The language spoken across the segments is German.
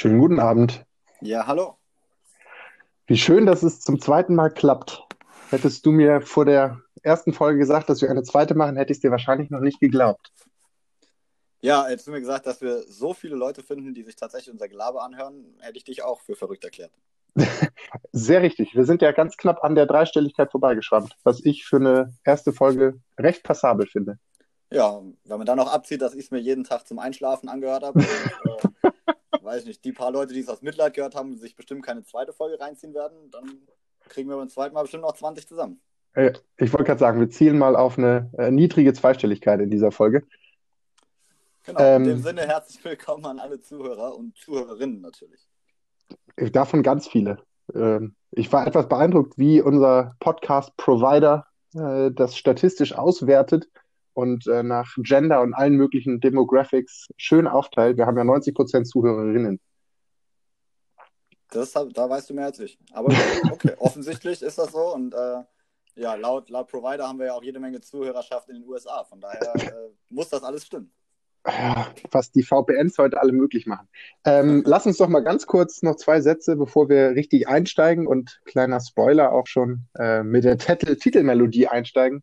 Schönen guten Abend. Ja, hallo. Wie schön, dass es zum zweiten Mal klappt. Hättest du mir vor der ersten Folge gesagt, dass wir eine zweite machen, hätte ich es dir wahrscheinlich noch nicht geglaubt. Ja, hättest du mir gesagt, dass wir so viele Leute finden, die sich tatsächlich unser Gelaber anhören, hätte ich dich auch für verrückt erklärt. Sehr richtig. Wir sind ja ganz knapp an der Dreistelligkeit vorbeigeschrammt, was ich für eine erste Folge recht passabel finde. Ja, wenn man dann noch abzieht, dass ich es mir jeden Tag zum Einschlafen angehört habe, und, äh, weiß nicht, die paar Leute, die es aus Mitleid gehört haben, sich bestimmt keine zweite Folge reinziehen werden, dann kriegen wir beim zweiten Mal bestimmt noch 20 zusammen. Ich wollte gerade sagen, wir zielen mal auf eine äh, niedrige Zweistelligkeit in dieser Folge. Genau, ähm, in dem Sinne herzlich willkommen an alle Zuhörer und Zuhörerinnen natürlich. Davon ganz viele. Ähm, ich war etwas beeindruckt, wie unser Podcast-Provider äh, das statistisch auswertet und äh, nach Gender und allen möglichen Demographics schön aufteilt. Wir haben ja 90% Zuhörerinnen. Das, da weißt du mehr als ich. Aber okay, offensichtlich ist das so und äh, ja, laut, laut Provider haben wir ja auch jede Menge Zuhörerschaft in den USA. Von daher äh, muss das alles stimmen. Was die VPNs heute alle möglich machen. Ähm, lass uns doch mal ganz kurz noch zwei Sätze, bevor wir richtig einsteigen und kleiner Spoiler auch schon äh, mit der Titel Titelmelodie einsteigen.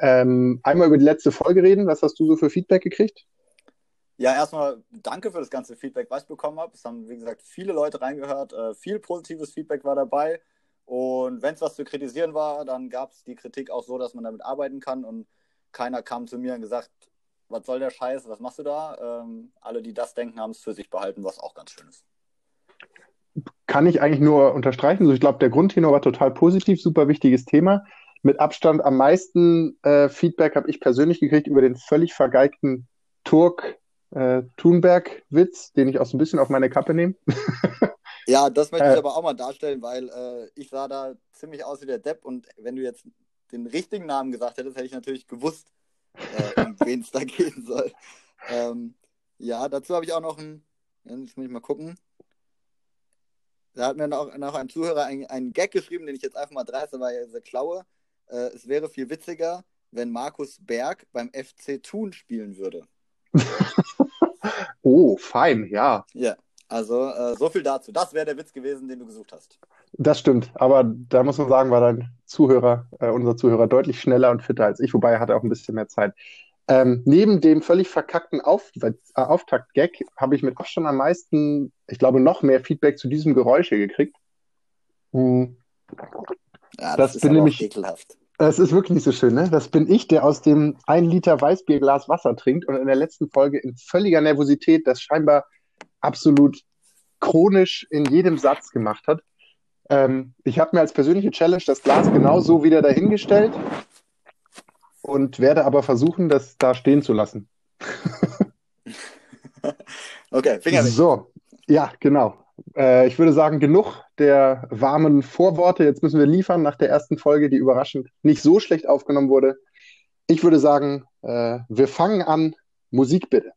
Ähm, einmal über die letzte Folge reden. Was hast du so für Feedback gekriegt? Ja, erstmal danke für das ganze Feedback, was ich bekommen habe. Es haben, wie gesagt, viele Leute reingehört. Äh, viel positives Feedback war dabei. Und wenn es was zu kritisieren war, dann gab es die Kritik auch so, dass man damit arbeiten kann. Und keiner kam zu mir und gesagt, was soll der Scheiß, was machst du da? Ähm, alle, die das denken, haben es für sich behalten, was auch ganz schön ist. Kann ich eigentlich nur unterstreichen. Also ich glaube, der Grundtenor war total positiv, super wichtiges Thema mit Abstand am meisten äh, Feedback habe ich persönlich gekriegt über den völlig vergeigten Turk äh, Thunberg-Witz, den ich auch so ein bisschen auf meine Kappe nehme. ja, das möchte ich äh, aber auch mal darstellen, weil äh, ich sah da ziemlich aus wie der Depp und wenn du jetzt den richtigen Namen gesagt hättest, hätte ich natürlich gewusst, äh, um wen es da gehen soll. Ähm, ja, dazu habe ich auch noch ein, jetzt muss ich mal gucken. Da hat mir noch, noch ein Zuhörer einen, Gag geschrieben, den ich jetzt einfach mal dreiste, weil er sehr klaue. Äh, es wäre viel witziger, wenn Markus Berg beim FC Thun spielen würde. oh, fein, ja. Ja, also äh, so viel dazu. Das wäre der Witz gewesen, den du gesucht hast. Das stimmt, aber da muss man sagen, war dein Zuhörer, äh, unser Zuhörer, deutlich schneller und fitter als ich, wobei er hatte auch ein bisschen mehr Zeit. Ähm, neben dem völlig verkackten Auf äh, Auftakt-Gag habe ich mit Abstand am meisten, ich glaube, noch mehr Feedback zu diesem Geräusch gekriegt. Hm. Ja, das, das bin nämlich ekelhaft. Das ist wirklich nicht so schön, ne? Das bin ich, der aus dem 1 Liter Weißbierglas Wasser trinkt und in der letzten Folge in völliger Nervosität das scheinbar absolut chronisch in jedem Satz gemacht hat. Ähm, ich habe mir als persönliche Challenge das Glas genauso wieder dahingestellt und werde aber versuchen, das da stehen zu lassen. okay, Finger weg. So, ja, genau. Äh, ich würde sagen, genug der warmen Vorworte. Jetzt müssen wir liefern nach der ersten Folge, die überraschend nicht so schlecht aufgenommen wurde. Ich würde sagen, äh, wir fangen an. Musik bitte.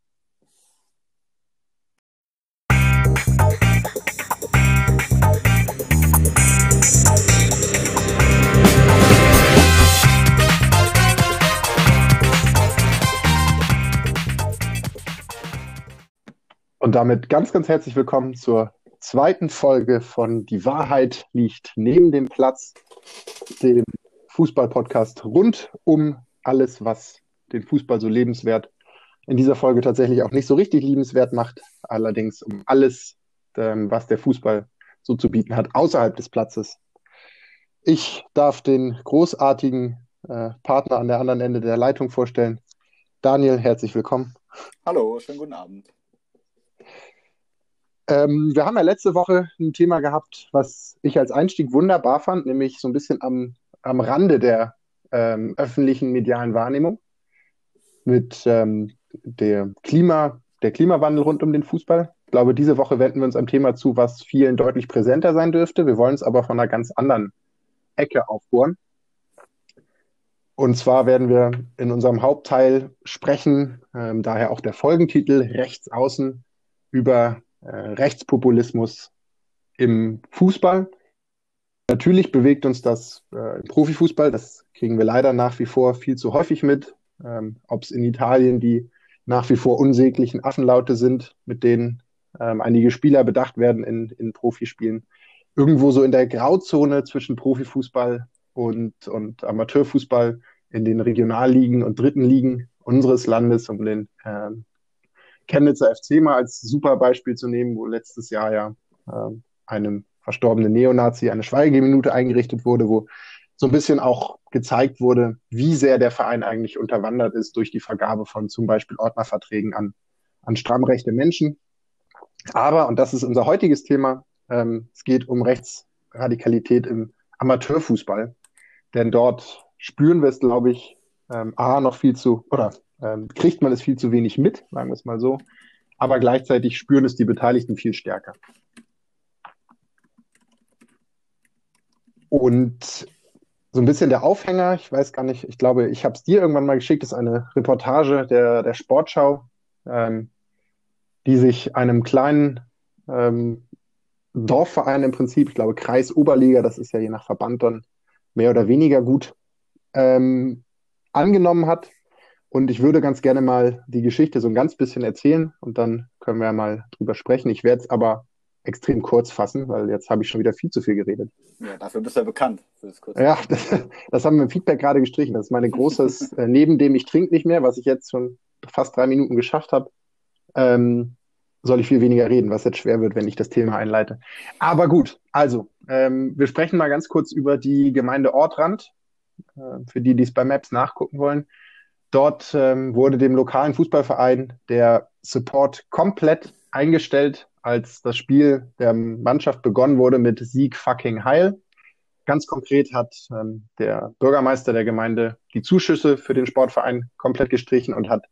Und damit ganz, ganz herzlich willkommen zur zweiten Folge von Die Wahrheit liegt neben dem Platz, dem Fußball-Podcast rund um alles, was den Fußball so lebenswert in dieser Folge tatsächlich auch nicht so richtig liebenswert macht, allerdings um alles, ähm, was der Fußball so zu bieten hat, außerhalb des Platzes. Ich darf den großartigen äh, Partner an der anderen Ende der Leitung vorstellen. Daniel, herzlich willkommen. Hallo, schönen guten Abend. Ähm, wir haben ja letzte Woche ein Thema gehabt, was ich als Einstieg wunderbar fand, nämlich so ein bisschen am, am Rande der ähm, öffentlichen medialen Wahrnehmung mit ähm, der, Klima, der Klimawandel rund um den Fußball. Ich glaube, diese Woche wenden wir uns einem Thema zu, was vielen deutlich präsenter sein dürfte. Wir wollen es aber von einer ganz anderen Ecke aufbohren. Und zwar werden wir in unserem Hauptteil sprechen, ähm, daher auch der Folgentitel Rechts außen, über Rechtspopulismus im Fußball. Natürlich bewegt uns das äh, im Profifußball, das kriegen wir leider nach wie vor viel zu häufig mit. Ähm, Ob es in Italien die nach wie vor unsäglichen Affenlaute sind, mit denen ähm, einige Spieler bedacht werden in, in Profispielen. Irgendwo so in der Grauzone zwischen Profifußball und, und Amateurfußball in den Regionalligen und dritten Ligen unseres Landes, um den ähm, Chemnitzer FC mal als super Beispiel zu nehmen, wo letztes Jahr ja ähm, einem verstorbenen Neonazi eine Schweigeminute eingerichtet wurde, wo so ein bisschen auch gezeigt wurde, wie sehr der Verein eigentlich unterwandert ist durch die Vergabe von zum Beispiel Ordnerverträgen an, an strammrechte Menschen. Aber, und das ist unser heutiges Thema, ähm, es geht um Rechtsradikalität im Amateurfußball. Denn dort spüren wir es, glaube ich, ähm, A, noch viel zu, oder ähm, kriegt man es viel zu wenig mit, sagen wir es mal so. Aber gleichzeitig spüren es die Beteiligten viel stärker. Und so ein bisschen der Aufhänger, ich weiß gar nicht, ich glaube, ich habe es dir irgendwann mal geschickt, ist eine Reportage der, der Sportschau, ähm, die sich einem kleinen ähm, Dorfverein im Prinzip, ich glaube Kreis Oberliga, das ist ja je nach Verband dann mehr oder weniger gut, ähm, angenommen hat. Und ich würde ganz gerne mal die Geschichte so ein ganz bisschen erzählen und dann können wir mal drüber sprechen. Ich werde es aber extrem kurz fassen, weil jetzt habe ich schon wieder viel zu viel geredet. Ja, dafür bist du ja bekannt. Für das kurze ja, das, das, haben wir im Feedback gerade gestrichen. Das ist meine großes, äh, neben dem ich trinke nicht mehr, was ich jetzt schon fast drei Minuten geschafft habe, ähm, soll ich viel weniger reden, was jetzt schwer wird, wenn ich das Thema einleite. Aber gut, also, ähm, wir sprechen mal ganz kurz über die Gemeinde Ortrand, äh, für die, die es bei Maps nachgucken wollen. Dort ähm, wurde dem lokalen Fußballverein der Support komplett eingestellt als das Spiel der Mannschaft begonnen wurde mit Sieg fucking Heil. Ganz konkret hat ähm, der Bürgermeister der Gemeinde die Zuschüsse für den Sportverein komplett gestrichen und hat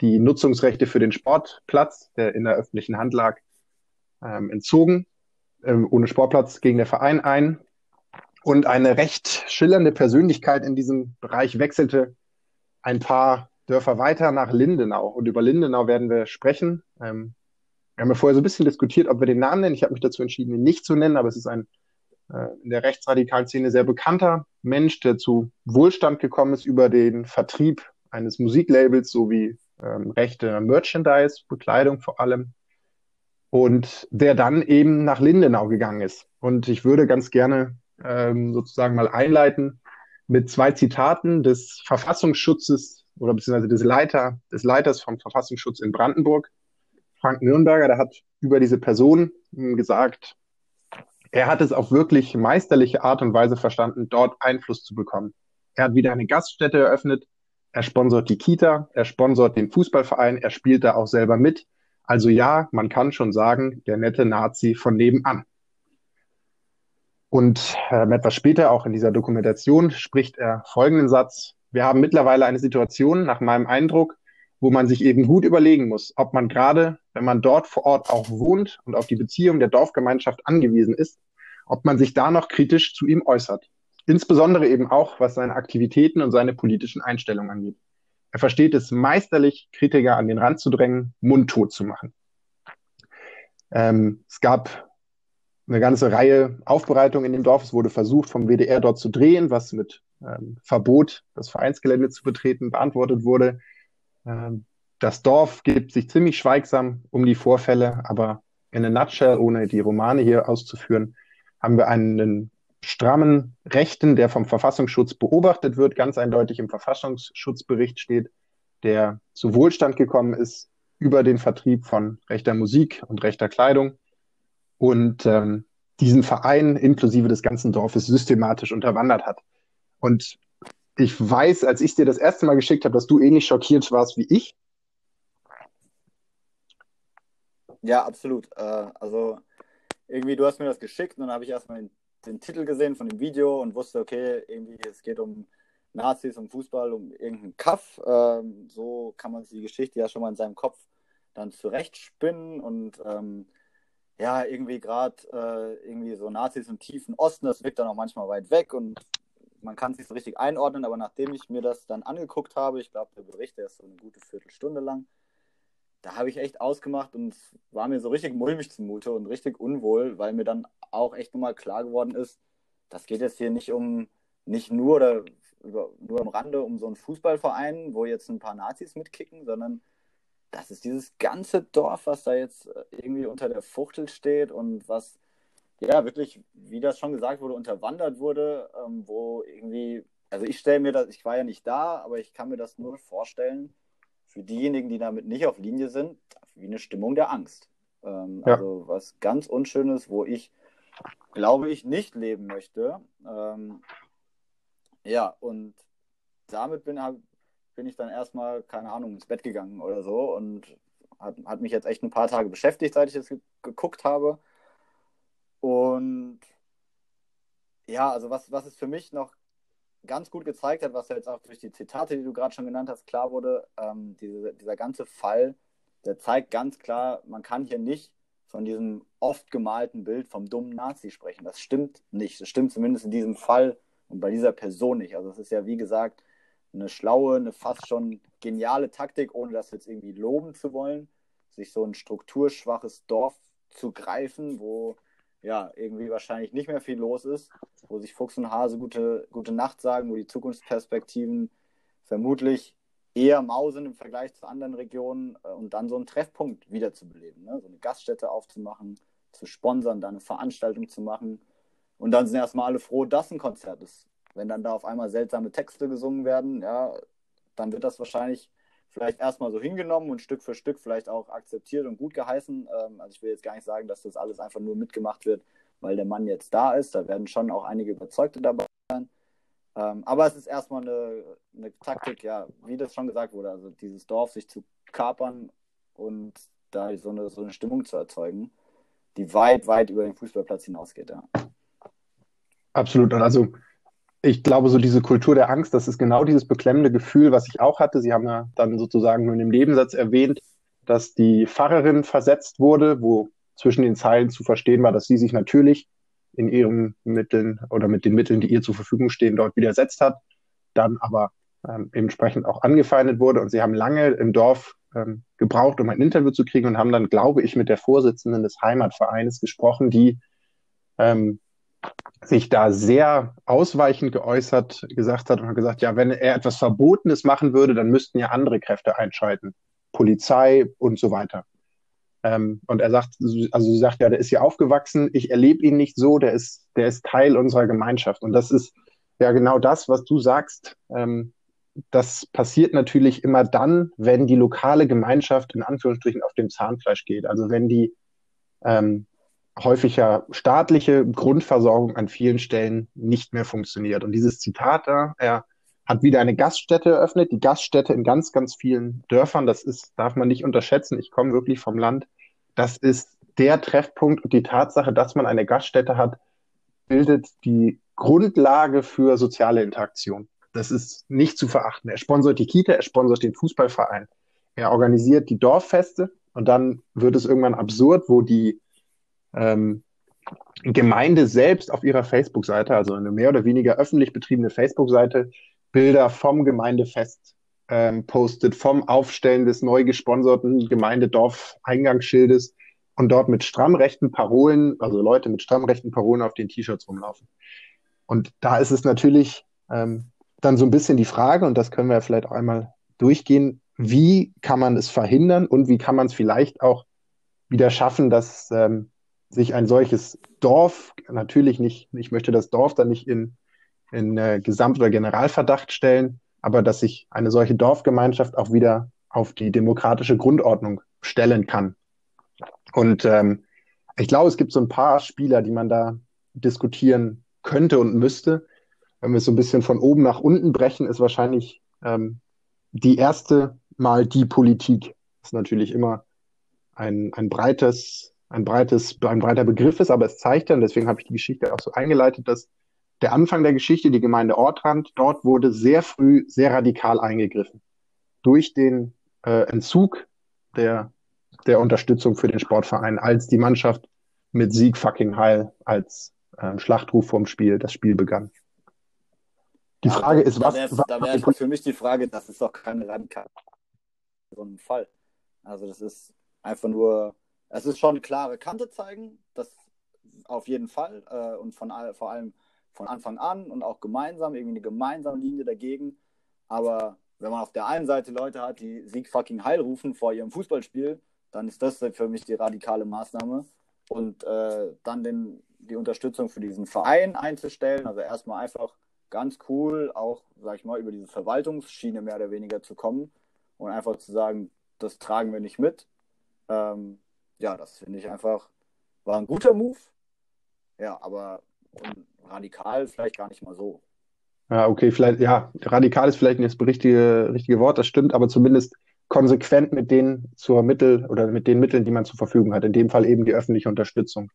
die Nutzungsrechte für den Sportplatz, der in der öffentlichen Hand lag, ähm, entzogen. Ähm, ohne Sportplatz ging der Verein ein. Und eine recht schillernde Persönlichkeit in diesem Bereich wechselte ein paar Dörfer weiter nach Lindenau. Und über Lindenau werden wir sprechen. Ähm, wir haben ja vorher so ein bisschen diskutiert, ob wir den Namen nennen. Ich habe mich dazu entschieden, ihn nicht zu nennen, aber es ist ein äh, in der rechtsradikalen Szene sehr bekannter Mensch, der zu Wohlstand gekommen ist über den Vertrieb eines Musiklabels sowie ähm, rechte Merchandise, Bekleidung vor allem. Und der dann eben nach Lindenau gegangen ist. Und ich würde ganz gerne ähm, sozusagen mal einleiten mit zwei Zitaten des Verfassungsschutzes oder beziehungsweise des Leiter, des Leiters vom Verfassungsschutz in Brandenburg, Frank Nürnberger, der hat über diese Person hm, gesagt, er hat es auf wirklich meisterliche Art und Weise verstanden, dort Einfluss zu bekommen. Er hat wieder eine Gaststätte eröffnet, er sponsort die Kita, er sponsort den Fußballverein, er spielt da auch selber mit. Also ja, man kann schon sagen, der nette Nazi von nebenan. Und äh, etwas später, auch in dieser Dokumentation, spricht er folgenden Satz. Wir haben mittlerweile eine Situation, nach meinem Eindruck, wo man sich eben gut überlegen muss, ob man gerade, wenn man dort vor Ort auch wohnt und auf die Beziehung der Dorfgemeinschaft angewiesen ist, ob man sich da noch kritisch zu ihm äußert. Insbesondere eben auch, was seine Aktivitäten und seine politischen Einstellungen angeht. Er versteht es meisterlich, Kritiker an den Rand zu drängen, mundtot zu machen. Ähm, es gab eine ganze Reihe Aufbereitungen in dem Dorf. Es wurde versucht, vom WDR dort zu drehen, was mit ähm, Verbot, das Vereinsgelände zu betreten, beantwortet wurde. Ähm, das Dorf gibt sich ziemlich schweigsam um die Vorfälle, aber in a nutshell, ohne die Romane hier auszuführen, haben wir einen strammen Rechten, der vom Verfassungsschutz beobachtet wird, ganz eindeutig im Verfassungsschutzbericht steht, der zu Wohlstand gekommen ist über den Vertrieb von rechter Musik und rechter Kleidung und ähm, diesen Verein inklusive des ganzen Dorfes systematisch unterwandert hat. Und ich weiß, als ich dir das erste Mal geschickt habe, dass du ähnlich schockiert warst wie ich. Ja, absolut. Äh, also irgendwie, du hast mir das geschickt und dann habe ich erstmal den, den, Titel gesehen von dem Video und wusste, okay, irgendwie es geht um Nazis, um Fußball, um irgendeinen Kaff. Ähm, so kann man sich die Geschichte ja schon mal in seinem Kopf dann zurechtspinnen und ähm, ja, irgendwie gerade äh, irgendwie so Nazis im tiefen Osten, das wirkt dann auch manchmal weit weg und man kann es nicht so richtig einordnen, aber nachdem ich mir das dann angeguckt habe, ich glaube, der Bericht, der ist so eine gute Viertelstunde lang, da habe ich echt ausgemacht und es war mir so richtig mulmig zumute und richtig unwohl, weil mir dann auch echt nochmal klar geworden ist, das geht jetzt hier nicht um, nicht nur oder über, nur am Rande um so einen Fußballverein, wo jetzt ein paar Nazis mitkicken, sondern das ist dieses ganze Dorf, was da jetzt äh, irgendwie unter der Fuchtel steht und was ja wirklich, wie das schon gesagt wurde, unterwandert wurde, ähm, wo irgendwie, also ich stelle mir das, ich war ja nicht da, aber ich kann mir das nur vorstellen, für diejenigen, die damit nicht auf Linie sind, wie eine Stimmung der Angst. Ähm, ja. Also was ganz Unschönes, wo ich, glaube ich, nicht leben möchte. Ähm, ja, und damit bin, bin ich dann erstmal, keine Ahnung, ins Bett gegangen oder so und hat, hat mich jetzt echt ein paar Tage beschäftigt, seit ich es geguckt habe. Und ja, also was, was es für mich noch ganz gut gezeigt hat, was jetzt auch durch die Zitate, die du gerade schon genannt hast, klar wurde, ähm, diese, dieser ganze Fall, der zeigt ganz klar, man kann hier nicht von diesem oft gemalten Bild vom dummen Nazi sprechen. Das stimmt nicht. Das stimmt zumindest in diesem Fall und bei dieser Person nicht. Also es ist ja, wie gesagt, eine schlaue, eine fast schon geniale Taktik, ohne das jetzt irgendwie loben zu wollen, sich so ein strukturschwaches Dorf zu greifen, wo ja irgendwie wahrscheinlich nicht mehr viel los ist, wo sich Fuchs und Hase gute, gute Nacht sagen, wo die Zukunftsperspektiven vermutlich eher mausen im Vergleich zu anderen Regionen äh, und dann so einen Treffpunkt wiederzubeleben, ne? so eine Gaststätte aufzumachen, zu sponsern, da eine Veranstaltung zu machen. Und dann sind erstmal alle froh, dass ein Konzert ist. Wenn dann da auf einmal seltsame Texte gesungen werden, ja, dann wird das wahrscheinlich vielleicht erstmal so hingenommen und Stück für Stück vielleicht auch akzeptiert und gut geheißen. Ähm, also ich will jetzt gar nicht sagen, dass das alles einfach nur mitgemacht wird, weil der Mann jetzt da ist. Da werden schon auch einige Überzeugte dabei sein. Ähm, aber es ist erstmal eine, eine Taktik, ja, wie das schon gesagt wurde, also dieses Dorf sich zu kapern und da so eine, so eine Stimmung zu erzeugen, die weit, weit über den Fußballplatz hinausgeht, ja. Absolut. Und also ich glaube, so diese Kultur der Angst, das ist genau dieses beklemmende Gefühl, was ich auch hatte. Sie haben ja dann sozusagen nur in dem Nebensatz erwähnt, dass die Pfarrerin versetzt wurde, wo zwischen den Zeilen zu verstehen war, dass sie sich natürlich in ihren Mitteln oder mit den Mitteln, die ihr zur Verfügung stehen, dort widersetzt hat, dann aber ähm, entsprechend auch angefeindet wurde. Und sie haben lange im Dorf ähm, gebraucht, um ein Interview zu kriegen und haben dann, glaube ich, mit der Vorsitzenden des Heimatvereines gesprochen, die ähm, sich da sehr ausweichend geäußert, gesagt hat und hat gesagt, ja, wenn er etwas Verbotenes machen würde, dann müssten ja andere Kräfte einschalten. Polizei und so weiter. Ähm, und er sagt, also sie sagt ja, der ist hier aufgewachsen, ich erlebe ihn nicht so, der ist, der ist Teil unserer Gemeinschaft. Und das ist ja genau das, was du sagst. Ähm, das passiert natürlich immer dann, wenn die lokale Gemeinschaft in Anführungsstrichen auf dem Zahnfleisch geht. Also wenn die ähm, häufig ja staatliche Grundversorgung an vielen Stellen nicht mehr funktioniert. Und dieses Zitat da, er hat wieder eine Gaststätte eröffnet, die Gaststätte in ganz, ganz vielen Dörfern, das ist, darf man nicht unterschätzen. Ich komme wirklich vom Land. Das ist der Treffpunkt und die Tatsache, dass man eine Gaststätte hat, bildet die Grundlage für soziale Interaktion. Das ist nicht zu verachten. Er sponsert die Kita, er sponsert den Fußballverein. Er organisiert die Dorffeste und dann wird es irgendwann absurd, wo die ähm, Gemeinde selbst auf ihrer Facebook-Seite, also eine mehr oder weniger öffentlich betriebene Facebook-Seite, Bilder vom Gemeindefest ähm, postet, vom Aufstellen des neu gesponserten Gemeindedorf-Eingangsschildes und dort mit stramm rechten Parolen, also Leute mit stramm rechten Parolen auf den T-Shirts rumlaufen. Und da ist es natürlich ähm, dann so ein bisschen die Frage, und das können wir vielleicht auch einmal durchgehen, wie kann man es verhindern und wie kann man es vielleicht auch wieder schaffen, dass ähm, sich ein solches Dorf, natürlich nicht, ich möchte das Dorf dann nicht in, in äh, Gesamt- oder Generalverdacht stellen, aber dass sich eine solche Dorfgemeinschaft auch wieder auf die demokratische Grundordnung stellen kann. Und ähm, ich glaube, es gibt so ein paar Spieler, die man da diskutieren könnte und müsste. Wenn wir es so ein bisschen von oben nach unten brechen, ist wahrscheinlich ähm, die erste Mal die Politik. Das ist natürlich immer ein, ein breites ein, breites, ein breiter Begriff ist, aber es zeigt dann, deswegen habe ich die Geschichte auch so eingeleitet, dass der Anfang der Geschichte, die Gemeinde Ortrand, dort wurde sehr früh sehr radikal eingegriffen. Durch den äh, Entzug der, der Unterstützung für den Sportverein, als die Mannschaft mit Sieg fucking heil als äh, Schlachtruf vorm Spiel das Spiel begann. Die ja, Frage ist, was. Da wäre wär für mich die Frage, das ist doch keine radikale so ein Fall. Also das ist einfach nur es ist schon klare Kante zeigen, das auf jeden Fall äh, und von vor allem von Anfang an und auch gemeinsam, irgendwie eine gemeinsame Linie dagegen. Aber wenn man auf der einen Seite Leute hat, die Sieg fucking Heil rufen vor ihrem Fußballspiel, dann ist das für mich die radikale Maßnahme. Und äh, dann den, die Unterstützung für diesen Verein einzustellen, also erstmal einfach ganz cool, auch, sag ich mal, über diese Verwaltungsschiene mehr oder weniger zu kommen und einfach zu sagen, das tragen wir nicht mit. Ähm, ja, das finde ich einfach, war ein guter Move. Ja, aber radikal vielleicht gar nicht mal so. Ja, okay, vielleicht, ja, radikal ist vielleicht nicht das richtige, richtige Wort, das stimmt, aber zumindest konsequent mit den zur Mittel oder mit den Mitteln, die man zur Verfügung hat. In dem Fall eben die öffentliche Unterstützung.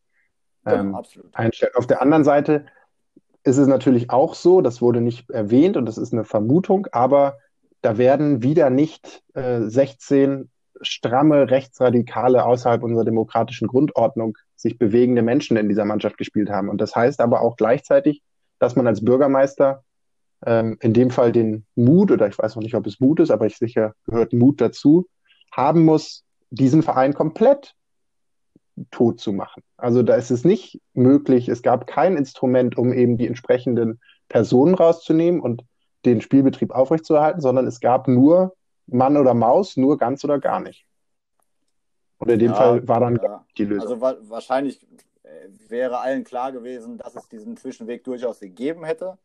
Ja, ähm, absolut. Einstellen. Auf der anderen Seite ist es natürlich auch so, das wurde nicht erwähnt und das ist eine Vermutung, aber da werden wieder nicht äh, 16 stramme Rechtsradikale außerhalb unserer demokratischen Grundordnung sich bewegende Menschen in dieser Mannschaft gespielt haben. Und das heißt aber auch gleichzeitig, dass man als Bürgermeister ähm, in dem Fall den Mut, oder ich weiß noch nicht, ob es Mut ist, aber ich sicher gehört Mut dazu, haben muss, diesen Verein komplett tot zu machen. Also da ist es nicht möglich, es gab kein Instrument, um eben die entsprechenden Personen rauszunehmen und den Spielbetrieb aufrechtzuerhalten, sondern es gab nur Mann oder Maus, nur ganz oder gar nicht. Und in dem ja, Fall war dann ja. die Lösung. Also wa wahrscheinlich äh, wäre allen klar gewesen, dass es diesen Zwischenweg durchaus gegeben hätte.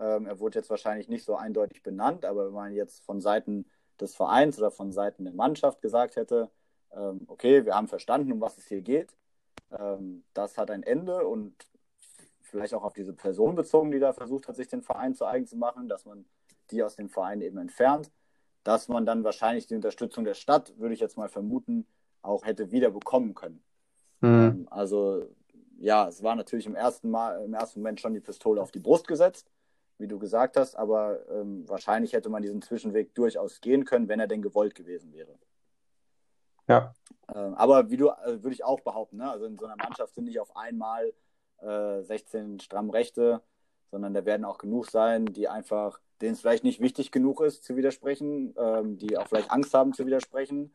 Ähm, er wurde jetzt wahrscheinlich nicht so eindeutig benannt, aber wenn man jetzt von Seiten des Vereins oder von Seiten der Mannschaft gesagt hätte, ähm, okay, wir haben verstanden, um was es hier geht, ähm, das hat ein Ende und vielleicht auch auf diese Person bezogen, die da versucht hat, sich den Verein zu eigen zu machen, dass man die aus dem Verein eben entfernt, dass man dann wahrscheinlich die Unterstützung der Stadt, würde ich jetzt mal vermuten, auch hätte wieder bekommen können. Mhm. Also ja, es war natürlich im ersten Mal, im ersten Moment schon die Pistole auf die Brust gesetzt, wie du gesagt hast, aber ähm, wahrscheinlich hätte man diesen Zwischenweg durchaus gehen können, wenn er denn gewollt gewesen wäre. Ja. Ähm, aber wie du, also würde ich auch behaupten, ne? also in so einer Mannschaft sind nicht auf einmal äh, 16 stramm Rechte, sondern da werden auch genug sein, die einfach, denen es vielleicht nicht wichtig genug ist zu widersprechen, ähm, die auch vielleicht Angst haben zu widersprechen.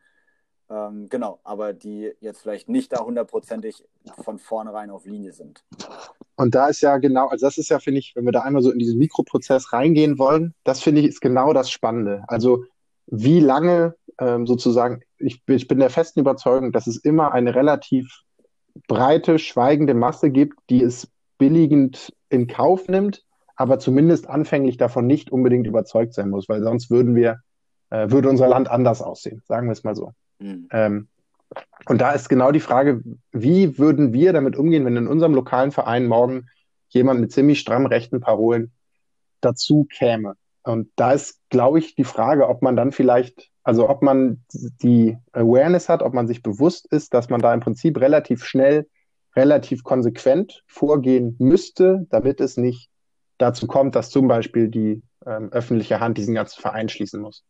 Ähm, genau, aber die jetzt vielleicht nicht da hundertprozentig von vornherein auf Linie sind. Und da ist ja genau, also das ist ja, finde ich, wenn wir da einmal so in diesen Mikroprozess reingehen wollen, das finde ich ist genau das Spannende. Also wie lange ähm, sozusagen, ich, ich bin der festen Überzeugung, dass es immer eine relativ breite, schweigende Masse gibt, die es billigend in Kauf nimmt, aber zumindest anfänglich davon nicht unbedingt überzeugt sein muss, weil sonst würden wir, äh, würde unser Land anders aussehen, sagen wir es mal so. Mhm. Ähm, und da ist genau die Frage, wie würden wir damit umgehen, wenn in unserem lokalen Verein morgen jemand mit ziemlich stramm rechten Parolen dazu käme? Und da ist, glaube ich, die Frage, ob man dann vielleicht, also ob man die Awareness hat, ob man sich bewusst ist, dass man da im Prinzip relativ schnell, relativ konsequent vorgehen müsste, damit es nicht dazu kommt, dass zum Beispiel die ähm, öffentliche Hand diesen ganzen Verein schließen muss.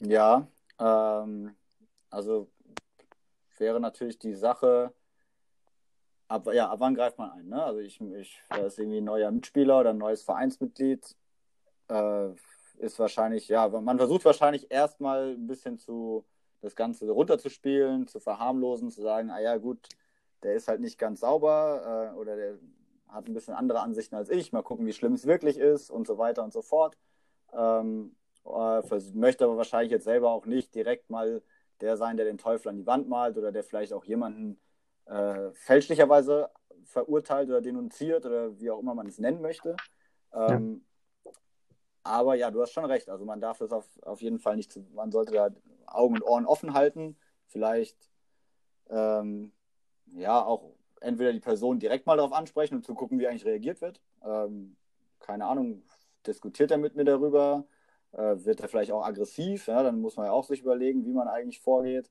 Ja, ähm, also wäre natürlich die Sache, ab, ja, ab wann greift man ein? Ne? Also ich, ich, da ist irgendwie ein neuer Mitspieler oder ein neues Vereinsmitglied, äh, ist wahrscheinlich, ja, man versucht wahrscheinlich erstmal ein bisschen zu das Ganze runterzuspielen, zu verharmlosen, zu sagen, ah ja, gut, der ist halt nicht ganz sauber äh, oder der hat ein bisschen andere Ansichten als ich, mal gucken, wie schlimm es wirklich ist und so weiter und so fort. Ähm, äh, möchte aber wahrscheinlich jetzt selber auch nicht direkt mal der sein, der den Teufel an die Wand malt oder der vielleicht auch jemanden äh, fälschlicherweise verurteilt oder denunziert oder wie auch immer man es nennen möchte. Ähm, ja. Aber ja, du hast schon recht. Also man darf das auf, auf jeden Fall nicht, zu, man sollte da Augen und Ohren offen halten. Vielleicht ähm, ja auch entweder die Person direkt mal darauf ansprechen und zu gucken, wie eigentlich reagiert wird. Ähm, keine Ahnung, diskutiert er mit mir darüber? Äh, wird er vielleicht auch aggressiv? Ja? Dann muss man ja auch sich überlegen, wie man eigentlich vorgeht.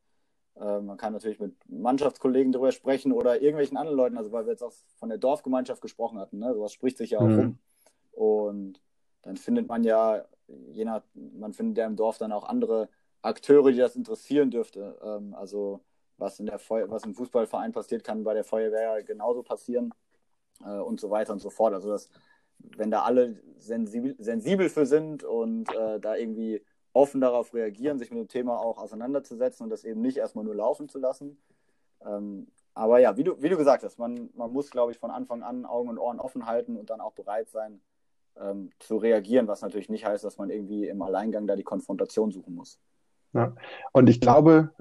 Äh, man kann natürlich mit Mannschaftskollegen darüber sprechen oder irgendwelchen anderen Leuten, also weil wir jetzt auch von der Dorfgemeinschaft gesprochen hatten, ne? sowas spricht sich ja auch mhm. rum. Und dann findet man ja, je nach, man findet ja im Dorf dann auch andere Akteure, die das interessieren dürfte. Ähm, also was in der Feu was im Fußballverein passiert, kann bei der Feuerwehr genauso passieren äh, und so weiter und so fort. Also das, wenn da alle sensibel, sensibel für sind und äh, da irgendwie offen darauf reagieren, sich mit dem Thema auch auseinanderzusetzen und das eben nicht erstmal nur laufen zu lassen. Ähm, aber ja, wie du, wie du gesagt hast, man, man muss, glaube ich, von Anfang an Augen und Ohren offen halten und dann auch bereit sein, ähm, zu reagieren, was natürlich nicht heißt, dass man irgendwie im Alleingang da die Konfrontation suchen muss. Ja. Und ich glaube,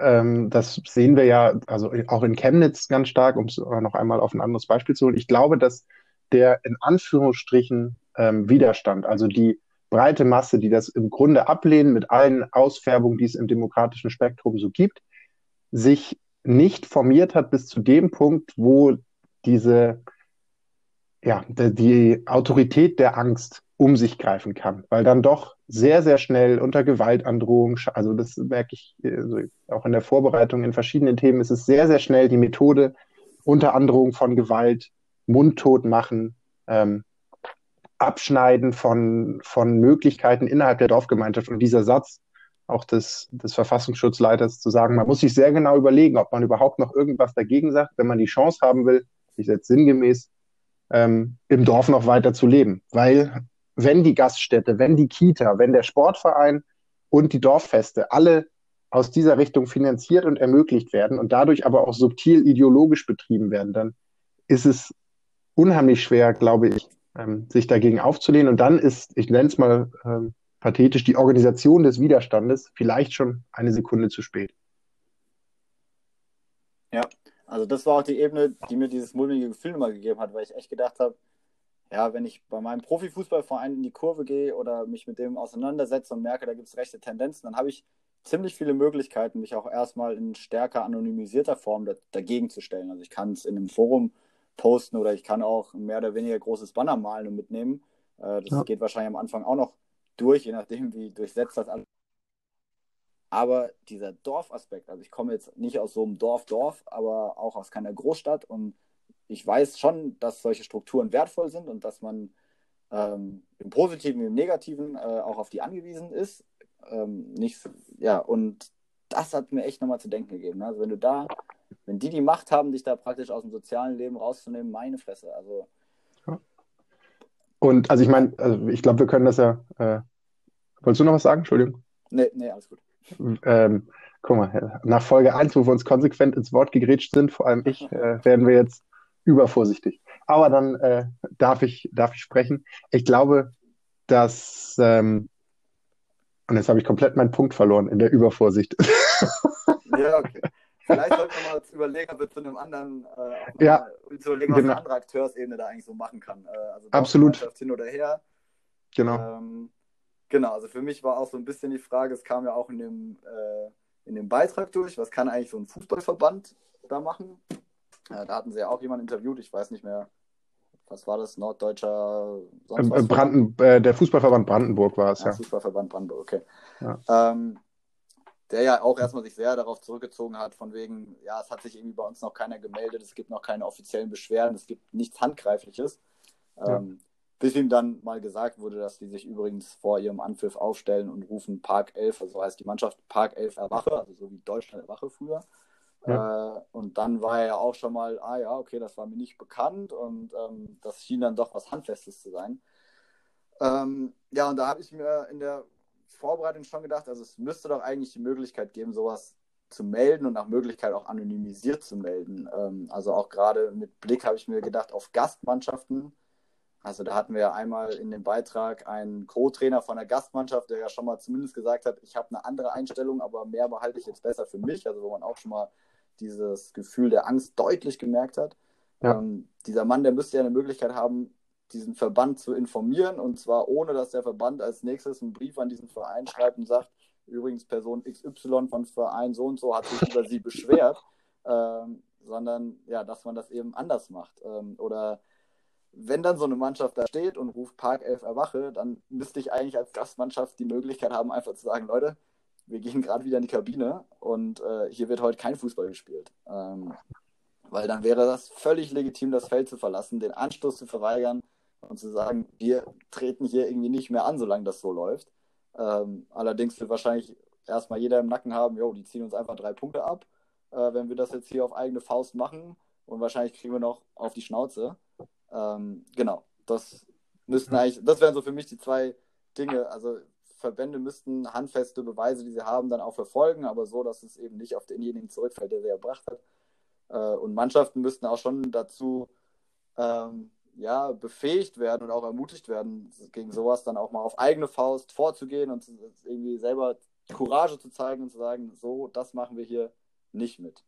ähm, das sehen wir ja, also auch in Chemnitz ganz stark, um es noch einmal auf ein anderes Beispiel zu holen. Ich glaube, dass der in Anführungsstrichen ähm, Widerstand, also die breite Masse, die das im Grunde ablehnen, mit allen Ausfärbungen, die es im demokratischen Spektrum so gibt, sich nicht formiert hat bis zu dem Punkt, wo diese, ja, die Autorität der Angst um sich greifen kann, weil dann doch sehr, sehr schnell unter Gewaltandrohung, also das merke ich also auch in der Vorbereitung in verschiedenen Themen, ist es sehr, sehr schnell die Methode unter Androhung von Gewalt, mundtot machen, ähm, Abschneiden von, von Möglichkeiten innerhalb der Dorfgemeinschaft. Und dieser Satz auch des, des Verfassungsschutzleiters zu sagen, man muss sich sehr genau überlegen, ob man überhaupt noch irgendwas dagegen sagt, wenn man die Chance haben will, ich setze sinngemäß, ähm, im Dorf noch weiter zu leben. Weil wenn die Gaststätte, wenn die Kita, wenn der Sportverein und die Dorffeste alle aus dieser Richtung finanziert und ermöglicht werden und dadurch aber auch subtil ideologisch betrieben werden, dann ist es unheimlich schwer, glaube ich, ähm, sich dagegen aufzulehnen. Und dann ist, ich nenne es mal ähm, pathetisch, die Organisation des Widerstandes vielleicht schon eine Sekunde zu spät. Ja, also das war auch die Ebene, die mir dieses mulmige Gefühl immer gegeben hat, weil ich echt gedacht habe, ja, wenn ich bei meinem Profifußballverein in die Kurve gehe oder mich mit dem auseinandersetze und merke, da gibt es rechte Tendenzen, dann habe ich ziemlich viele Möglichkeiten, mich auch erstmal in stärker anonymisierter Form da, dagegen zu stellen. Also ich kann es in einem Forum posten oder ich kann auch ein mehr oder weniger großes Banner malen und mitnehmen. Äh, das ja. geht wahrscheinlich am Anfang auch noch durch, je nachdem, wie durchsetzt das alles. Aber dieser Dorfaspekt, also ich komme jetzt nicht aus so einem Dorf-Dorf, aber auch aus keiner Großstadt und ich weiß schon, dass solche Strukturen wertvoll sind und dass man ähm, im Positiven wie im Negativen äh, auch auf die angewiesen ist. Ähm, nicht, ja, und das hat mir echt nochmal zu denken gegeben. Ne? Also wenn du da, wenn die die Macht haben, dich da praktisch aus dem sozialen Leben rauszunehmen, meine Fresse. Also. Und also ich meine, also ich glaube, wir können das ja. Äh, wolltest du noch was sagen? Entschuldigung. Nee, nee, alles gut. Ähm, guck mal, nach Folge 1, wo wir uns konsequent ins Wort gegrätscht sind, vor allem ich, äh, werden wir jetzt übervorsichtig. Aber dann äh, darf, ich, darf ich sprechen. Ich glaube, dass, ähm, und jetzt habe ich komplett meinen Punkt verloren in der Übervorsicht. Ja, okay. Vielleicht sollten wir mal überlegen, ob wir zu einem anderen, äh, ja, zu überlegen, was genau. eine andere Akteursebene da eigentlich so machen kann. Äh, also Absolut. Hin oder her. Genau. Ähm, genau, also für mich war auch so ein bisschen die Frage, es kam ja auch in dem, äh, in dem Beitrag durch, was kann eigentlich so ein Fußballverband da machen? Äh, da hatten sie ja auch jemanden interviewt, ich weiß nicht mehr, was war das, Norddeutscher sonst was? Branden, äh, der Fußballverband Brandenburg war es, ja. ja. Fußballverband Brandenburg, okay. Ja. Ähm, der ja auch erstmal sich sehr darauf zurückgezogen hat, von wegen, ja, es hat sich irgendwie bei uns noch keiner gemeldet, es gibt noch keine offiziellen Beschwerden, es gibt nichts Handgreifliches. Ja. Ähm, bis ihm dann mal gesagt wurde, dass die sich übrigens vor ihrem Anpfiff aufstellen und rufen Park 11, also heißt die Mannschaft Park 11 Erwache, also so wie Deutschland Erwache früher. Ja. Äh, und dann war er ja auch schon mal, ah ja, okay, das war mir nicht bekannt und ähm, das schien dann doch was Handfestes zu sein. Ähm, ja, und da habe ich mir in der Vorbereitung schon gedacht, also es müsste doch eigentlich die Möglichkeit geben, sowas zu melden und nach Möglichkeit auch anonymisiert zu melden. Ähm, also auch gerade mit Blick habe ich mir gedacht auf Gastmannschaften. Also da hatten wir ja einmal in dem Beitrag einen Co-Trainer von der Gastmannschaft, der ja schon mal zumindest gesagt hat, ich habe eine andere Einstellung, aber mehr behalte ich jetzt besser für mich. Also wo man auch schon mal dieses Gefühl der Angst deutlich gemerkt hat. Ja. Ähm, dieser Mann, der müsste ja eine Möglichkeit haben, diesen Verband zu informieren und zwar ohne, dass der Verband als nächstes einen Brief an diesen Verein schreibt und sagt, übrigens Person XY von Verein so und so hat sich über sie beschwert, ähm, sondern ja, dass man das eben anders macht. Ähm, oder wenn dann so eine Mannschaft da steht und ruft Park 11 erwache, dann müsste ich eigentlich als Gastmannschaft die Möglichkeit haben, einfach zu sagen, Leute, wir gehen gerade wieder in die Kabine und äh, hier wird heute kein Fußball gespielt. Ähm, weil dann wäre das völlig legitim, das Feld zu verlassen, den Anstoß zu verweigern und zu sagen, wir treten hier irgendwie nicht mehr an, solange das so läuft. Ähm, allerdings wird wahrscheinlich erstmal jeder im Nacken haben, jo, die ziehen uns einfach drei Punkte ab, äh, wenn wir das jetzt hier auf eigene Faust machen und wahrscheinlich kriegen wir noch auf die Schnauze. Ähm, genau, das müssten eigentlich, das wären so für mich die zwei Dinge. Also Verbände müssten handfeste Beweise, die sie haben, dann auch verfolgen, aber so, dass es eben nicht auf denjenigen zurückfällt, der sie erbracht hat. Äh, und Mannschaften müssten auch schon dazu ähm, ja, befähigt werden und auch ermutigt werden, gegen sowas dann auch mal auf eigene Faust vorzugehen und irgendwie selber Courage zu zeigen und zu sagen, so, das machen wir hier nicht mit.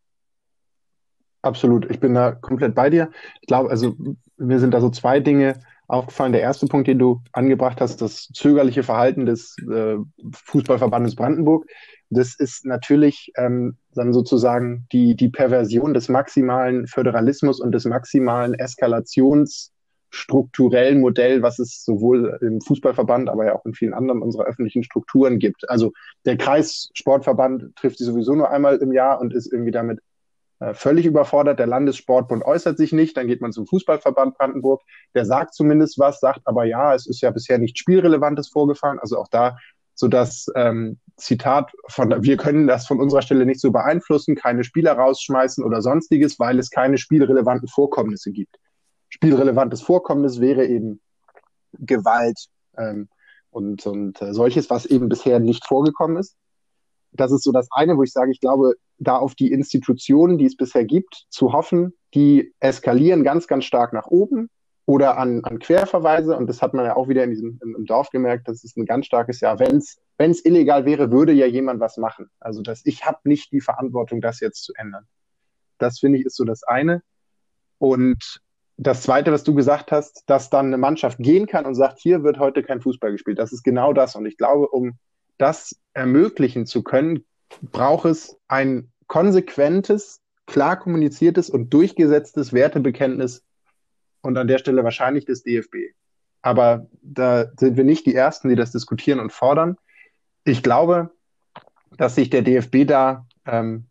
Absolut, ich bin da komplett bei dir. Ich glaube, also mir sind da so zwei Dinge aufgefallen. Der erste Punkt, den du angebracht hast, das zögerliche Verhalten des äh, Fußballverbandes Brandenburg. Das ist natürlich ähm, dann sozusagen die, die Perversion des maximalen Föderalismus und des maximalen Eskalationsstrukturellen Modell, was es sowohl im Fußballverband, aber ja auch in vielen anderen unserer öffentlichen Strukturen gibt. Also der Kreissportverband trifft sich sowieso nur einmal im Jahr und ist irgendwie damit völlig überfordert. Der Landessportbund äußert sich nicht. Dann geht man zum Fußballverband Brandenburg. Der sagt zumindest was, sagt aber ja, es ist ja bisher nichts Spielrelevantes vorgefallen. Also auch da so das ähm, Zitat von, wir können das von unserer Stelle nicht so beeinflussen, keine Spieler rausschmeißen oder sonstiges, weil es keine spielrelevanten Vorkommnisse gibt. Spielrelevantes Vorkommnis wäre eben Gewalt ähm, und, und äh, solches, was eben bisher nicht vorgekommen ist das ist so das eine, wo ich sage, ich glaube, da auf die Institutionen, die es bisher gibt, zu hoffen, die eskalieren ganz, ganz stark nach oben oder an, an Querverweise. Und das hat man ja auch wieder in diesem, im, im Dorf gemerkt, das ist ein ganz starkes Jahr. Wenn es illegal wäre, würde ja jemand was machen. Also dass ich habe nicht die Verantwortung, das jetzt zu ändern. Das finde ich ist so das eine. Und das Zweite, was du gesagt hast, dass dann eine Mannschaft gehen kann und sagt, hier wird heute kein Fußball gespielt. Das ist genau das. Und ich glaube, um das ermöglichen zu können, braucht es ein konsequentes, klar kommuniziertes und durchgesetztes Wertebekenntnis und an der Stelle wahrscheinlich des DFB. Aber da sind wir nicht die Ersten, die das diskutieren und fordern. Ich glaube, dass sich der DFB da ähm,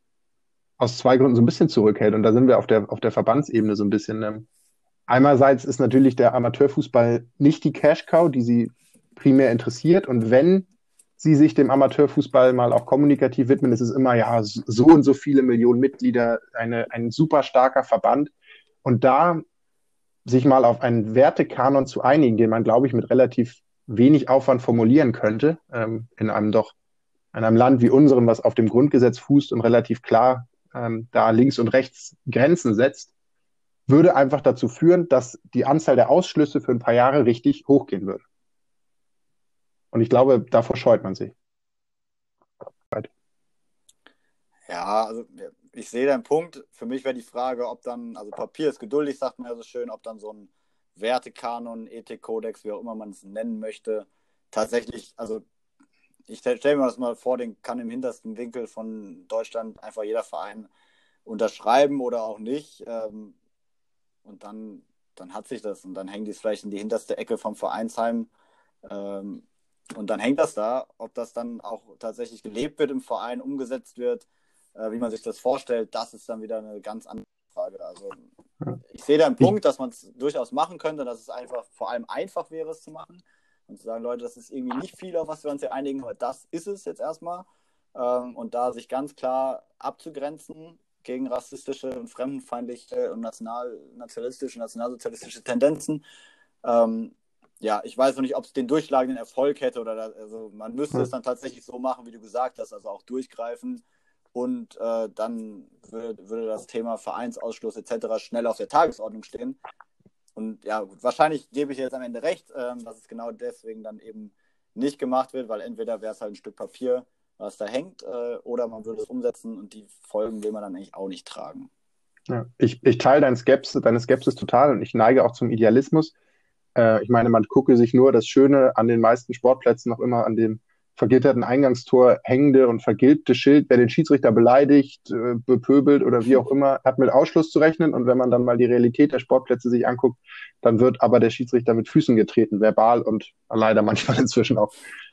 aus zwei Gründen so ein bisschen zurückhält. Und da sind wir auf der, auf der Verbandsebene so ein bisschen. Ähm, einerseits ist natürlich der Amateurfußball nicht die Cash-Cow, die sie primär interessiert. Und wenn sie sich dem Amateurfußball mal auch kommunikativ widmen, ist es immer, ja, so und so viele Millionen Mitglieder, eine, ein super starker Verband. Und da sich mal auf einen Wertekanon zu einigen, den man, glaube ich, mit relativ wenig Aufwand formulieren könnte, ähm, in einem doch, in einem Land wie unserem, was auf dem Grundgesetz fußt und relativ klar ähm, da links und rechts Grenzen setzt, würde einfach dazu führen, dass die Anzahl der Ausschlüsse für ein paar Jahre richtig hochgehen würde. Und ich glaube, davor scheut man sich. Ja, also ich sehe deinen Punkt. Für mich wäre die Frage, ob dann, also Papier ist geduldig, sagt man ja so schön, ob dann so ein Wertekanon, Ethikkodex, wie auch immer man es nennen möchte, tatsächlich, also ich stelle mir das mal vor, den kann im hintersten Winkel von Deutschland einfach jeder Verein unterschreiben oder auch nicht. Ähm, und dann, dann hat sich das und dann hängen die es vielleicht in die hinterste Ecke vom Vereinsheim. Ähm, und dann hängt das da, ob das dann auch tatsächlich gelebt wird im Verein, umgesetzt wird, äh, wie man sich das vorstellt, das ist dann wieder eine ganz andere Frage. Also ich sehe da einen Punkt, dass man es durchaus machen könnte, dass es einfach vor allem einfach wäre, es zu machen. Und zu sagen, Leute, das ist irgendwie nicht viel, auf was wir uns hier einigen, aber das ist es jetzt erstmal. Ähm, und da sich ganz klar abzugrenzen gegen rassistische und fremdenfeindliche und nationalnationalistische und nationalsozialistische Tendenzen. Ähm, ja, ich weiß noch nicht, ob es den durchschlagenden Erfolg hätte oder das, also man müsste ja. es dann tatsächlich so machen, wie du gesagt hast, also auch durchgreifen und äh, dann würde, würde das Thema Vereinsausschluss etc. schnell auf der Tagesordnung stehen. Und ja, gut, wahrscheinlich gebe ich jetzt am Ende recht, äh, dass es genau deswegen dann eben nicht gemacht wird, weil entweder wäre es halt ein Stück Papier, was da hängt, äh, oder man würde es umsetzen und die Folgen will man dann eigentlich auch nicht tragen. Ja, ich, ich teile deine Skepsis, deine Skepsis total und ich neige auch zum Idealismus. Äh, ich meine, man gucke sich nur das Schöne an den meisten Sportplätzen noch immer an dem vergitterten Eingangstor hängende und vergilbte Schild, wer den Schiedsrichter beleidigt, äh, bepöbelt oder wie auch immer, hat mit Ausschluss zu rechnen. Und wenn man dann mal die Realität der Sportplätze sich anguckt, dann wird aber der Schiedsrichter mit Füßen getreten, verbal und leider manchmal inzwischen auch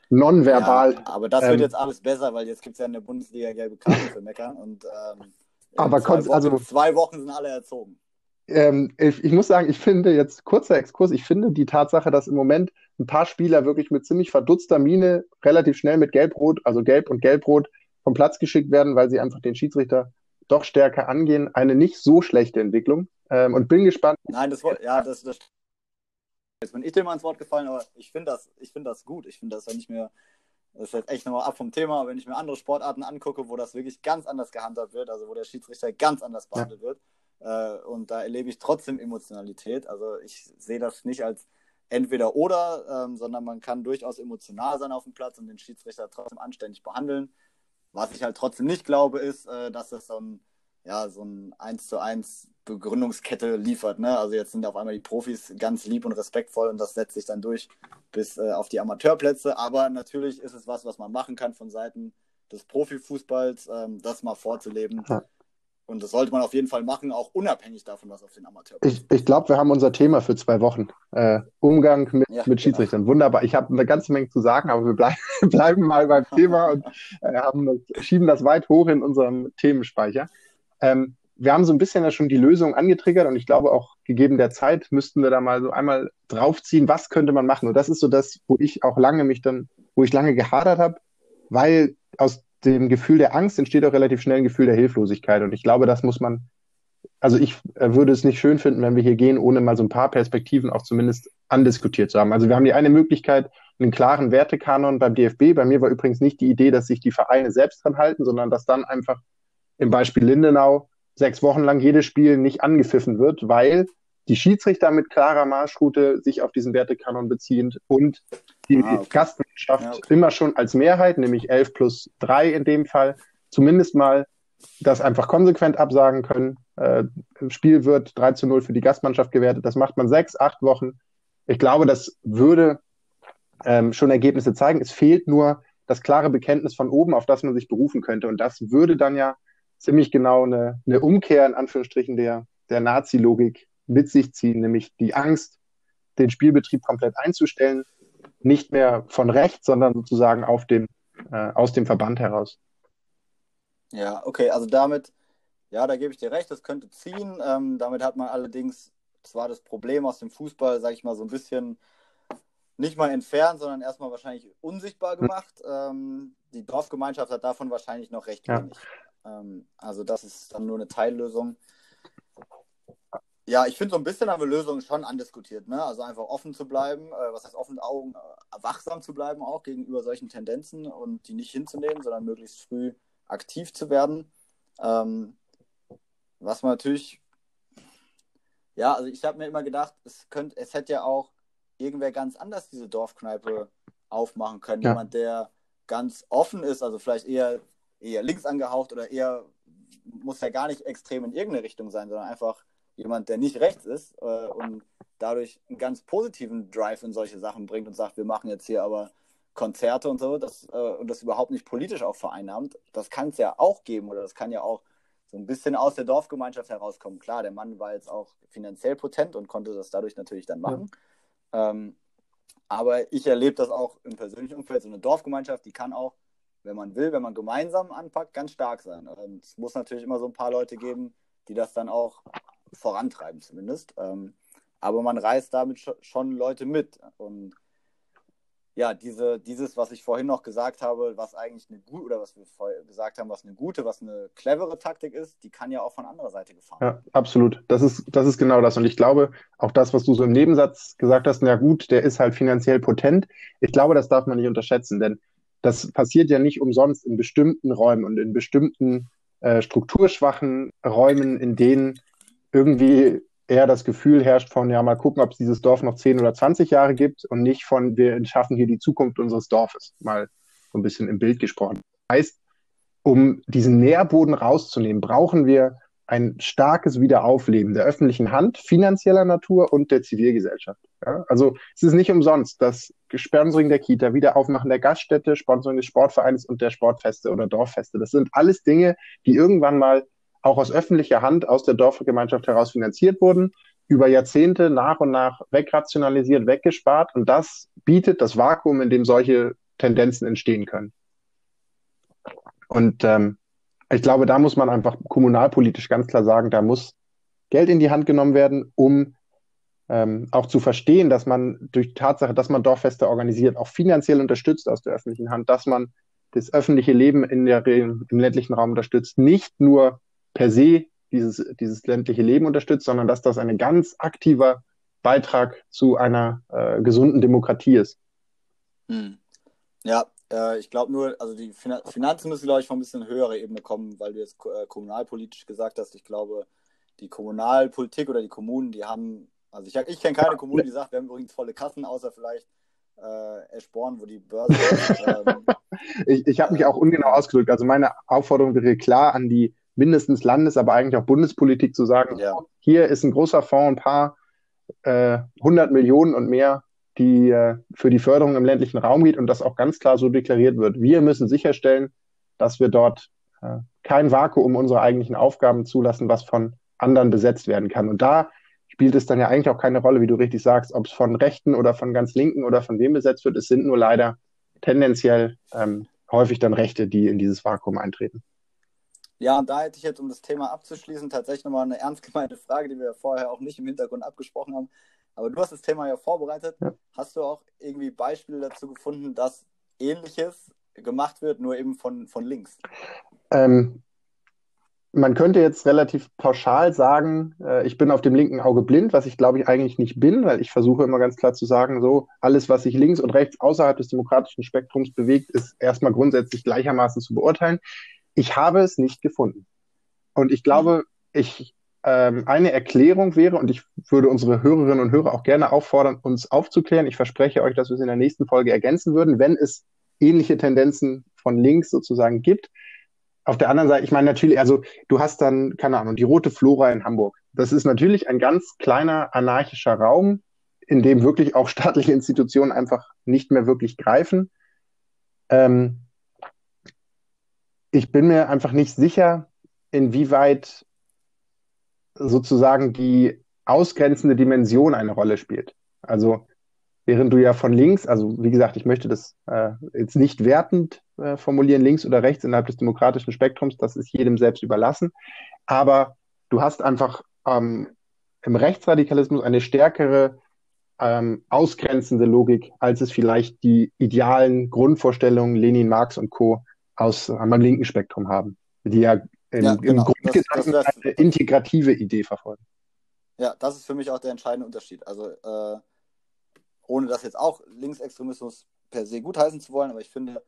nonverbal. Ja, aber das ähm, wird jetzt alles besser, weil jetzt gibt es ja in der Bundesliga gelbe Karten für Meckern und ähm, aber zwei, Wochen, also, zwei Wochen sind alle erzogen ähm, ich, ich, muss sagen, ich finde jetzt kurzer Exkurs, ich finde die Tatsache, dass im Moment ein paar Spieler wirklich mit ziemlich verdutzter Miene relativ schnell mit Gelbrot, also Gelb und Gelbrot vom Platz geschickt werden, weil sie einfach den Schiedsrichter doch stärker angehen, eine nicht so schlechte Entwicklung. Ähm, und bin gespannt. Nein, das ja, das, das jetzt bin ich mal ins Wort gefallen, aber ich finde das, ich finde das gut. Ich finde das, wenn ich mir, das ist jetzt echt nochmal ab vom Thema, wenn ich mir andere Sportarten angucke, wo das wirklich ganz anders gehandhabt wird, also wo der Schiedsrichter ganz anders behandelt ja. wird, Äh, und da erlebe ich trotzdem Emotionalität. Also ich sehe das nicht als entweder oder, ähm, sondern man kann durchaus emotional sein auf dem Platz und den Schiedsrichter trotzdem anständig behandeln. Was ich halt trotzdem nicht glaube, ist, äh, dass es so ein, ja, so ein 1 zu 1 Begründungskette liefert. Ne? Also jetzt sind auf einmal die Profis ganz lieb und respektvoll und das setzt sich dann durch bis äh, auf die Amateurplätze. Aber natürlich ist es was, was man machen kann von Seiten des Profifußballs, ähm, das mal vorzuleben. Ja. Und das sollte man auf jeden Fall machen, auch unabhängig davon, was auf den Amateurplätzen Ich, ich glaube, wir haben unser Thema für zwei Wochen. Äh, Umgang mit, ja, mit Schiedsrichtern. Genau. Wunderbar. Ich habe eine ganze Menge zu sagen, aber wir bleib, bleiben mal beim Thema und äh, haben, schieben das weit hoch in unserem Themenspeicher. Ähm, wir haben so ein bisschen ja schon die Lösung angetriggert und ich glaube auch gegeben der Zeit müssten wir da mal so einmal draufziehen, was könnte man machen. Und das ist so das, wo ich auch lange mich dann, wo ich lange gehadert habe, weil aus dem Gefühl der Angst entsteht auch relativ schnell ein Gefühl der Hilflosigkeit. Und ich glaube, das muss man, also ich äh, würde es nicht schön finden, wenn wir hier gehen, ohne mal so ein paar Perspektiven auch zumindest andiskutiert zu haben. Also wir haben die eine Möglichkeit, einen klaren Wertekanon beim DFB. Bei mir war übrigens nicht die Idee, dass sich die Vereine selbst dran halten, sondern dass dann einfach im Beispiel Lindenau sechs Wochen lang jedes Spiel nicht angepfiffen wird, weil die Schiedsrichter mit klarer Marschroute sich auf diesen Wertekanon beziehen und die ah, okay. Gastwirtschaft ja, okay. immer schon als Mehrheit, nämlich 11 plus 3 in dem Fall, zumindest mal das einfach konsequent absagen können. Äh, Im Spiel wird 3 zu 0 für die Gastmannschaft gewertet. Das macht man sechs, acht Wochen. Ich glaube, das würde ähm, schon Ergebnisse zeigen. Es fehlt nur das klare Bekenntnis von oben, auf das man sich berufen könnte. Und das würde dann ja ziemlich genau eine, eine Umkehr in Anführungsstrichen der, der Nazi-Logik mit sich ziehen, nämlich die Angst, den Spielbetrieb komplett einzustellen, nicht mehr von rechts, sondern sozusagen auf dem, äh, aus dem Verband heraus. Ja, okay, also damit, ja, da gebe ich dir recht, das könnte ziehen. Ähm, damit hat man allerdings zwar das Problem aus dem Fußball, sage ich mal, so ein bisschen nicht mal entfernt, sondern erstmal wahrscheinlich unsichtbar gemacht. Ähm, die Dorfgemeinschaft hat davon wahrscheinlich noch recht wenig. Ähm, also das ist dann nur eine Teillösung. Ja, ich finde, so ein bisschen haben wir Lösungen schon andiskutiert. Ne? Also einfach offen zu bleiben, äh, was heißt offen Augen, äh, wachsam zu bleiben auch gegenüber solchen Tendenzen und die nicht hinzunehmen, sondern möglichst früh aktiv zu werden. Ähm, was man natürlich, ja, also ich habe mir immer gedacht, es könnte, es hätte ja auch irgendwer ganz anders diese Dorfkneipe aufmachen können. Ja. Jemand, der ganz offen ist, also vielleicht eher, eher links angehaucht oder eher, muss ja gar nicht extrem in irgendeine Richtung sein, sondern einfach jemand, der nicht rechts ist äh, und dadurch einen ganz positiven Drive in solche Sachen bringt und sagt, wir machen jetzt hier aber Konzerte und so, das, äh, und das überhaupt nicht politisch auch vereinnahmt, das kann es ja auch geben oder das kann ja auch so ein bisschen aus der Dorfgemeinschaft herauskommen. Klar, der Mann war jetzt auch finanziell potent und konnte das dadurch natürlich dann machen. Ja. Ähm, aber ich erlebe das auch im persönlichen Umfeld. So eine Dorfgemeinschaft, die kann auch, wenn man will, wenn man gemeinsam anpackt, ganz stark sein. Und es muss natürlich immer so ein paar Leute geben, die das dann auch vorantreiben zumindest. Ähm, aber man reißt damit schon Leute mit. Und ja, diese, dieses, was ich vorhin noch gesagt habe, was eigentlich eine gute, oder was wir vorher gesagt haben, was eine gute, was eine clevere Taktik ist, die kann ja auch von anderer Seite gefahren werden. Ja, absolut. Das ist, das ist genau das. Und ich glaube, auch das, was du so im Nebensatz gesagt hast, na gut, der ist halt finanziell potent. Ich glaube, das darf man nicht unterschätzen, denn das passiert ja nicht umsonst in bestimmten Räumen und in bestimmten äh, strukturschwachen Räumen, in denen irgendwie eher das Gefühl herrscht von, ja, mal gucken, ob es dieses Dorf noch 10 oder 20 Jahre gibt und nicht von, wir schaffen hier die Zukunft unseres Dorfes, mal so ein bisschen im Bild gesprochen. Heißt, um diesen Nährboden rauszunehmen, brauchen wir ein starkes Wiederaufleben der öffentlichen Hand, finanzieller Natur und der Zivilgesellschaft. Ja? Also es ist nicht umsonst, das Sponsoring der Kita, Wiederaufmachen der Gaststätte, Sponsoring des Sportvereins und der Sportfeste oder Dorffeste. Das sind alles Dinge, die irgendwann mal auch aus öffentlicher Hand aus der Dorfgemeinschaft heraus finanziert wurden, über Jahrzehnte nach und nach wegrationalisiert, weggespart. Und das bietet das Vakuum, in dem solche Tendenzen entstehen können. Und ähm, ich glaube, da muss man einfach kommunalpolitisch ganz klar sagen, da muss Geld in die Hand genommen werden, um ähm, auch zu verstehen, dass man durch die Tatsache, dass man Dorffeste organisiert, auch finanziell unterstützt aus der öffentlichen Hand, dass man das öffentliche Leben in der, im ländlichen Raum unterstützt, nicht nur per se dieses, dieses ländliche Leben unterstützt, sondern dass das ein ganz aktiver Beitrag zu einer äh, gesunden Demokratie ist. Hm. Ja, äh, ich glaube nur, also die Finanzen müssen, glaube ich, von ein bisschen höherer Ebene kommen, weil du jetzt äh, kommunalpolitisch gesagt hast. Ich glaube, die Kommunalpolitik oder die Kommunen, die haben, also ich, ich kenne keine Kommune, die sagt, wir haben übrigens volle Kassen, außer vielleicht äh, Eschborn, wo die Börse. Ähm, ich ich habe mich auch ungenau ausgedrückt. Also meine Aufforderung wäre klar an die mindestens Landes-, aber eigentlich auch Bundespolitik zu sagen, ja. hier ist ein großer Fonds, ein paar äh, 100 Millionen und mehr, die äh, für die Förderung im ländlichen Raum geht und das auch ganz klar so deklariert wird. Wir müssen sicherstellen, dass wir dort äh, kein Vakuum unserer eigentlichen Aufgaben zulassen, was von anderen besetzt werden kann. Und da spielt es dann ja eigentlich auch keine Rolle, wie du richtig sagst, ob es von Rechten oder von ganz Linken oder von wem besetzt wird. Es sind nur leider tendenziell ähm, häufig dann Rechte, die in dieses Vakuum eintreten. Ja, und da hätte ich jetzt, um das Thema abzuschließen, tatsächlich nochmal eine ernst gemeinte Frage, die wir vorher auch nicht im Hintergrund abgesprochen haben. Aber du hast das Thema ja vorbereitet. Ja. Hast du auch irgendwie Beispiele dazu gefunden, dass Ähnliches gemacht wird, nur eben von, von links? Ähm, man könnte jetzt relativ pauschal sagen, äh, ich bin auf dem linken Auge blind, was ich glaube ich eigentlich nicht bin, weil ich versuche immer ganz klar zu sagen, so alles, was sich links und rechts außerhalb des demokratischen Spektrums bewegt, ist erstmal grundsätzlich gleichermaßen zu beurteilen. Ich habe es nicht gefunden. Und ich glaube, ich ähm, eine Erklärung wäre, und ich würde unsere Hörerinnen und Hörer auch gerne auffordern, uns aufzuklären. Ich verspreche euch, dass wir es in der nächsten Folge ergänzen würden, wenn es ähnliche Tendenzen von links sozusagen gibt auf der anderen Seite, ich meine natürlich, also du hast dann, keine Ahnung, die Rote Flora in Hamburg. Das ist natürlich ein ganz kleiner anarchischer Raum, in dem wirklich auch staatliche Institutionen einfach nicht mehr wirklich greifen. Ähm, ich bin mir einfach nicht sicher, inwieweit sozusagen die ausgrenzende Dimension eine Rolle spielt. Also während du ja von links, also wie gesagt, ich möchte das äh, jetzt nicht wertend äh, formulieren, links oder rechts innerhalb des demokratischen Spektrums, das ist jedem selbst überlassen. Aber du hast einfach ähm, im Rechtsradikalismus eine stärkere ähm, ausgrenzende Logik, als es vielleicht die idealen Grundvorstellungen Lenin, Marx und Co. aus am linken Spektrum haben, die ja, im, ja, genau. im Grundgedanken das, das, eine integrative Idee verfolgen. Ja, das ist für mich auch der entscheidende Unterschied. Also äh, ohne das jetzt auch Linksextremismus per se gutheißen zu wollen, aber ich finde,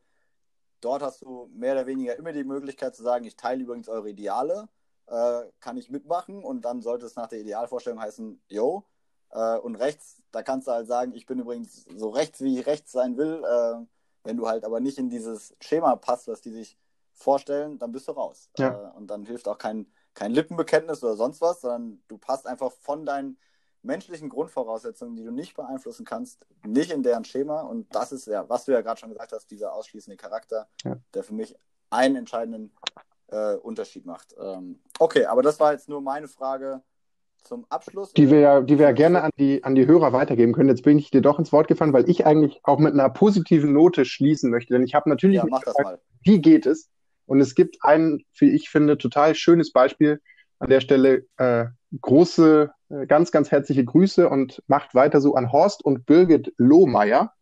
dort hast du mehr oder weniger immer die Möglichkeit zu sagen, ich teile übrigens eure Ideale, äh, kann ich mitmachen und dann sollte es nach der Idealvorstellung heißen, yo. Äh, und rechts, da kannst du halt sagen, ich bin übrigens so rechts, wie ich rechts sein will. Wenn du halt aber nicht in dieses Schema passt, was die sich vorstellen, dann bist du raus. Ja. Äh, und dann hilft auch kein, kein Lippenbekenntnis oder sonst was, sondern du passt einfach von deinen menschlichen Grundvoraussetzungen, die du nicht beeinflussen kannst, nicht in deren Schema. Und das ist ja, was du ja gerade schon gesagt hast, dieser ausschließende Charakter, ja. der für mich einen entscheidenden äh, Unterschied macht. Ähm, okay, aber das war jetzt nur meine Frage zum Abschluss. Die wir ja, die wir ja gerne an die, an die Hörer weitergeben können. Jetzt bin ich dir doch ins Wort gefallen, weil ich eigentlich auch mit einer positiven Note schließen möchte. Denn ich habe natürlich ja, gefragt, wie geht es? Und es gibt ein, wie ich finde, total schönes Beispiel an der Stelle. Äh, große äh, ganz, ganz herzliche Grüße und macht weiter so an Horst und Birgit Lohmeier,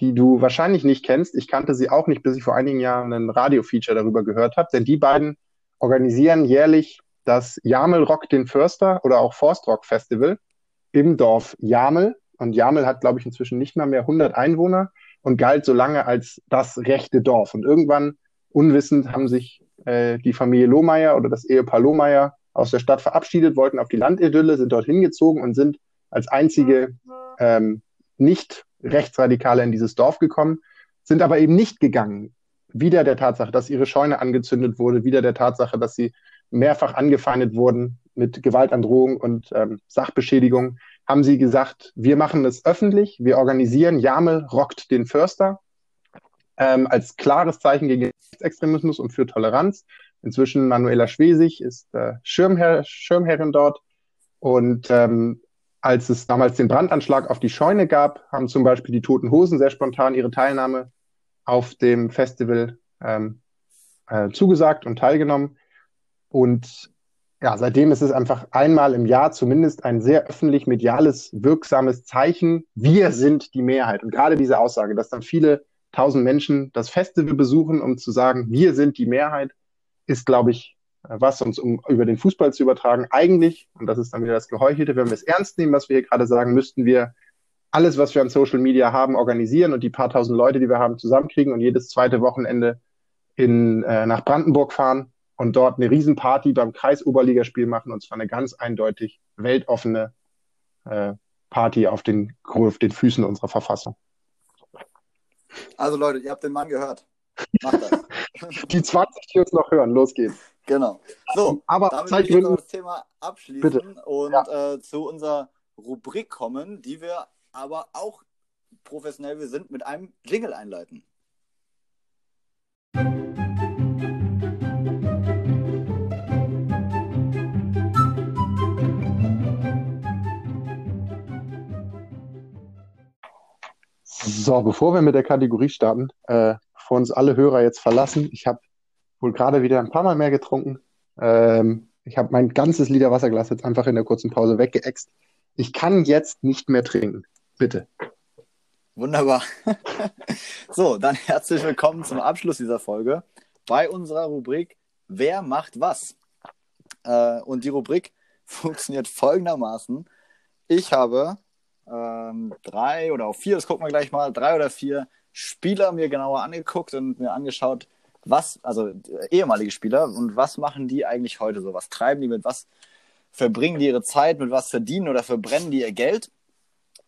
die du wahrscheinlich nicht kennst. Ich kannte sie auch nicht, bis ich vor einigen Jahren ein Radio-Feature darüber gehört habe, denn die beiden organisieren jährlich das Jamel Rock den Förster oder auch Forstrock Festival im Dorf Jamel. Und Jamel hat, glaube ich, inzwischen nicht mal mehr 100 Einwohner und galt so lange als das rechte Dorf. Und irgendwann, unwissend, haben sich äh, die Familie Lohmeier oder das Ehepaar Lohmeier aus der Stadt verabschiedet, wollten auf die Landidylle, sind dorthin gezogen und sind als einzige ähm, nicht Rechtsradikale in dieses Dorf gekommen, sind aber eben nicht gegangen. Wieder der Tatsache, dass ihre Scheune angezündet wurde, wieder der Tatsache, dass sie mehrfach angefeindet wurden mit Gewaltandrohung und ähm, Sachbeschädigung, haben sie gesagt, wir machen es öffentlich, wir organisieren, Jamel rockt den Förster ähm, als klares Zeichen gegen Rechtsextremismus und für Toleranz. Inzwischen Manuela Schwesig ist äh, Schirmherr, Schirmherrin dort. Und ähm, als es damals den Brandanschlag auf die Scheune gab, haben zum Beispiel die Toten Hosen sehr spontan ihre Teilnahme auf dem Festival ähm, äh, zugesagt und teilgenommen. Und ja, seitdem ist es einfach einmal im Jahr zumindest ein sehr öffentlich mediales, wirksames Zeichen. Wir sind die Mehrheit. Und gerade diese Aussage, dass dann viele tausend Menschen das Festival besuchen, um zu sagen, wir sind die Mehrheit, ist, glaube ich, was uns, um über den Fußball zu übertragen, eigentlich, und das ist dann wieder das Geheuchelte, wenn wir es ernst nehmen, was wir hier gerade sagen, müssten wir alles, was wir an Social Media haben, organisieren und die paar tausend Leute, die wir haben, zusammenkriegen und jedes zweite Wochenende in, äh, nach Brandenburg fahren und dort eine Riesenparty beim Kreisoberligaspiel machen und zwar eine ganz eindeutig weltoffene äh, Party auf den, auf den Füßen unserer Verfassung. Also Leute, ihr habt den Mann gehört. Macht das. Die 20, die uns noch hören, los geht's. Genau. So, aber damit ich jetzt das Thema abschließen Bitte. und ja. äh, zu unserer Rubrik kommen, die wir aber auch professionell wir sind, mit einem Jingle einleiten. So, bevor wir mit der Kategorie starten, äh, bevor uns alle Hörer jetzt verlassen, ich habe wohl gerade wieder ein paar Mal mehr getrunken. Ähm, ich habe mein ganzes Liter Wasserglas jetzt einfach in der kurzen Pause weggeext. Ich kann jetzt nicht mehr trinken. Bitte. Wunderbar. so, dann herzlich willkommen zum Abschluss dieser Folge bei unserer Rubrik Wer macht was? Äh, und die Rubrik funktioniert folgendermaßen. Ich habe ähm, drei oder auch vier, das gucken wir gleich mal, drei oder vier Spieler mir genauer angeguckt und mir angeschaut, was, also ehemalige Spieler, und was machen die eigentlich heute so? Was treiben die mit? Was verbringen die ihre Zeit? Mit was verdienen oder verbrennen die ihr Geld?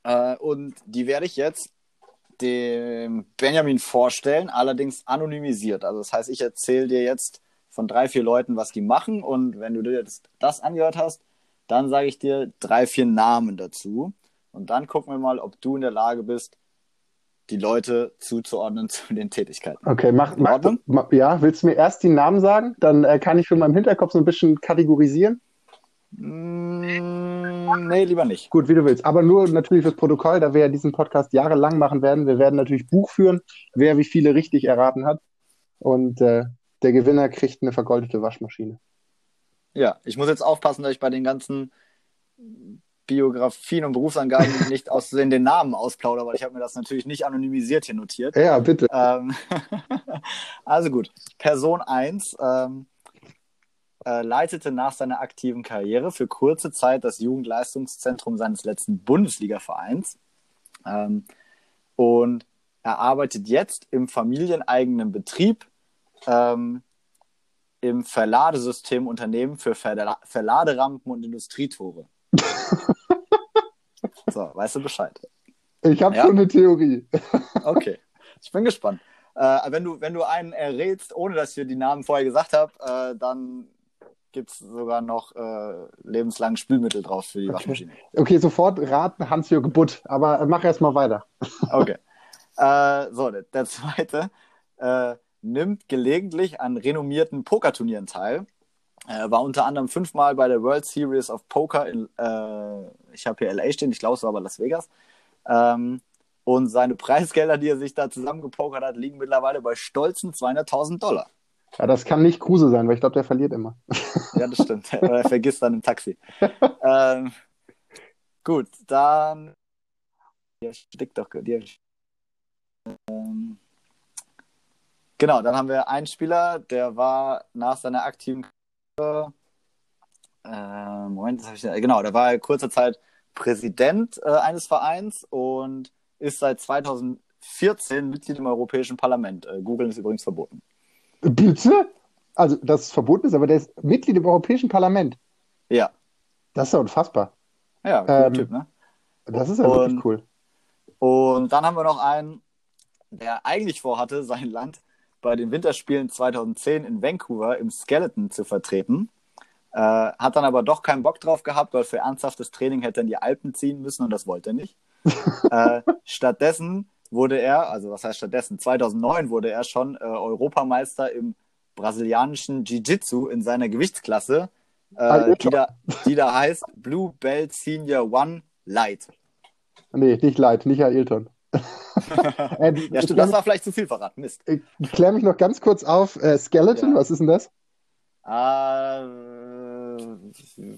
Äh, und die werde ich jetzt dem Benjamin vorstellen, allerdings anonymisiert. Also das heißt, ich erzähle dir jetzt von drei, vier Leuten, was die machen. Und wenn du dir das, das angehört hast, dann sage ich dir drei, vier Namen dazu. Und dann gucken wir mal, ob du in der Lage bist, die Leute zuzuordnen zu den Tätigkeiten. Okay, mach, mach, mach ja, willst du mir erst die Namen sagen? Dann äh, kann ich schon mal im Hinterkopf so ein bisschen kategorisieren. Mm, nee, lieber nicht. Gut, wie du willst. Aber nur natürlich fürs Protokoll, da wir ja diesen Podcast jahrelang machen werden. Wir werden natürlich Buch führen, wer wie viele richtig erraten hat. Und äh, der Gewinner kriegt eine vergoldete Waschmaschine. Ja, ich muss jetzt aufpassen, dass ich bei den ganzen Biografien und Berufsangaben nicht aus den Namen ausplaudere, weil ich habe mir das natürlich nicht anonymisiert hier notiert. Ja, bitte. Ähm, also gut. Person 1 ähm, äh, leitete nach seiner aktiven Karriere für kurze Zeit das Jugendleistungszentrum seines letzten Bundesligavereins. Ähm, und er arbeitet jetzt im familieneigenen Betrieb ähm, im Verladesystemunternehmen für Verla Verladerampen und Industrietore. so, weißt du Bescheid? Ich habe ja? schon eine Theorie. okay, ich bin gespannt. Äh, wenn, du, wenn du einen errätst, ohne dass ich dir die Namen vorher gesagt habe, äh, dann gibt es sogar noch äh, lebenslang Spülmittel drauf für die okay. Waschmaschine. Okay, sofort raten Hans-Jürgen Butt, aber mach erst mal weiter. okay. Äh, so, der, der zweite äh, nimmt gelegentlich an renommierten Pokerturnieren teil er war unter anderem fünfmal bei der World Series of Poker in, äh, ich habe hier LA stehen, ich glaube es war aber Las Vegas. Ähm, und seine Preisgelder, die er sich da zusammengepokert hat, liegen mittlerweile bei stolzen 200.000 Dollar. Ja, das kann nicht Kruse sein, weil ich glaube, der verliert immer. ja, das stimmt. er vergisst dann im Taxi. ähm, gut, dann. Der stickt doch. Der, ähm, genau, dann haben wir einen Spieler, der war nach seiner aktiven äh, Moment, das habe ich, genau, der war kurze Zeit Präsident äh, eines Vereins und ist seit 2014 Mitglied im Europäischen Parlament. Äh, Googeln ist übrigens verboten. Bitte? Also, dass es verboten ist, aber der ist Mitglied im Europäischen Parlament. Ja. Das ist ja unfassbar. Ja, cooler ähm, Typ, ne? Das ist ja und, wirklich cool. Und dann haben wir noch einen, der eigentlich vorhatte, sein Land bei den Winterspielen 2010 in Vancouver im Skeleton zu vertreten. Äh, hat dann aber doch keinen Bock drauf gehabt, weil für ernsthaftes Training hätte er in die Alpen ziehen müssen und das wollte er nicht. äh, stattdessen wurde er, also was heißt stattdessen, 2009 wurde er schon äh, Europameister im brasilianischen Jiu-Jitsu in seiner Gewichtsklasse, äh, die, da, die da heißt Blue Belt Senior One Light. Nee, nicht Light, nicht Ailton. Äh, ja, stimmt, das war vielleicht zu viel verraten. Mist. Ich, kläre mich noch ganz kurz auf. Äh, Skeleton, ja. was ist denn das? Äh,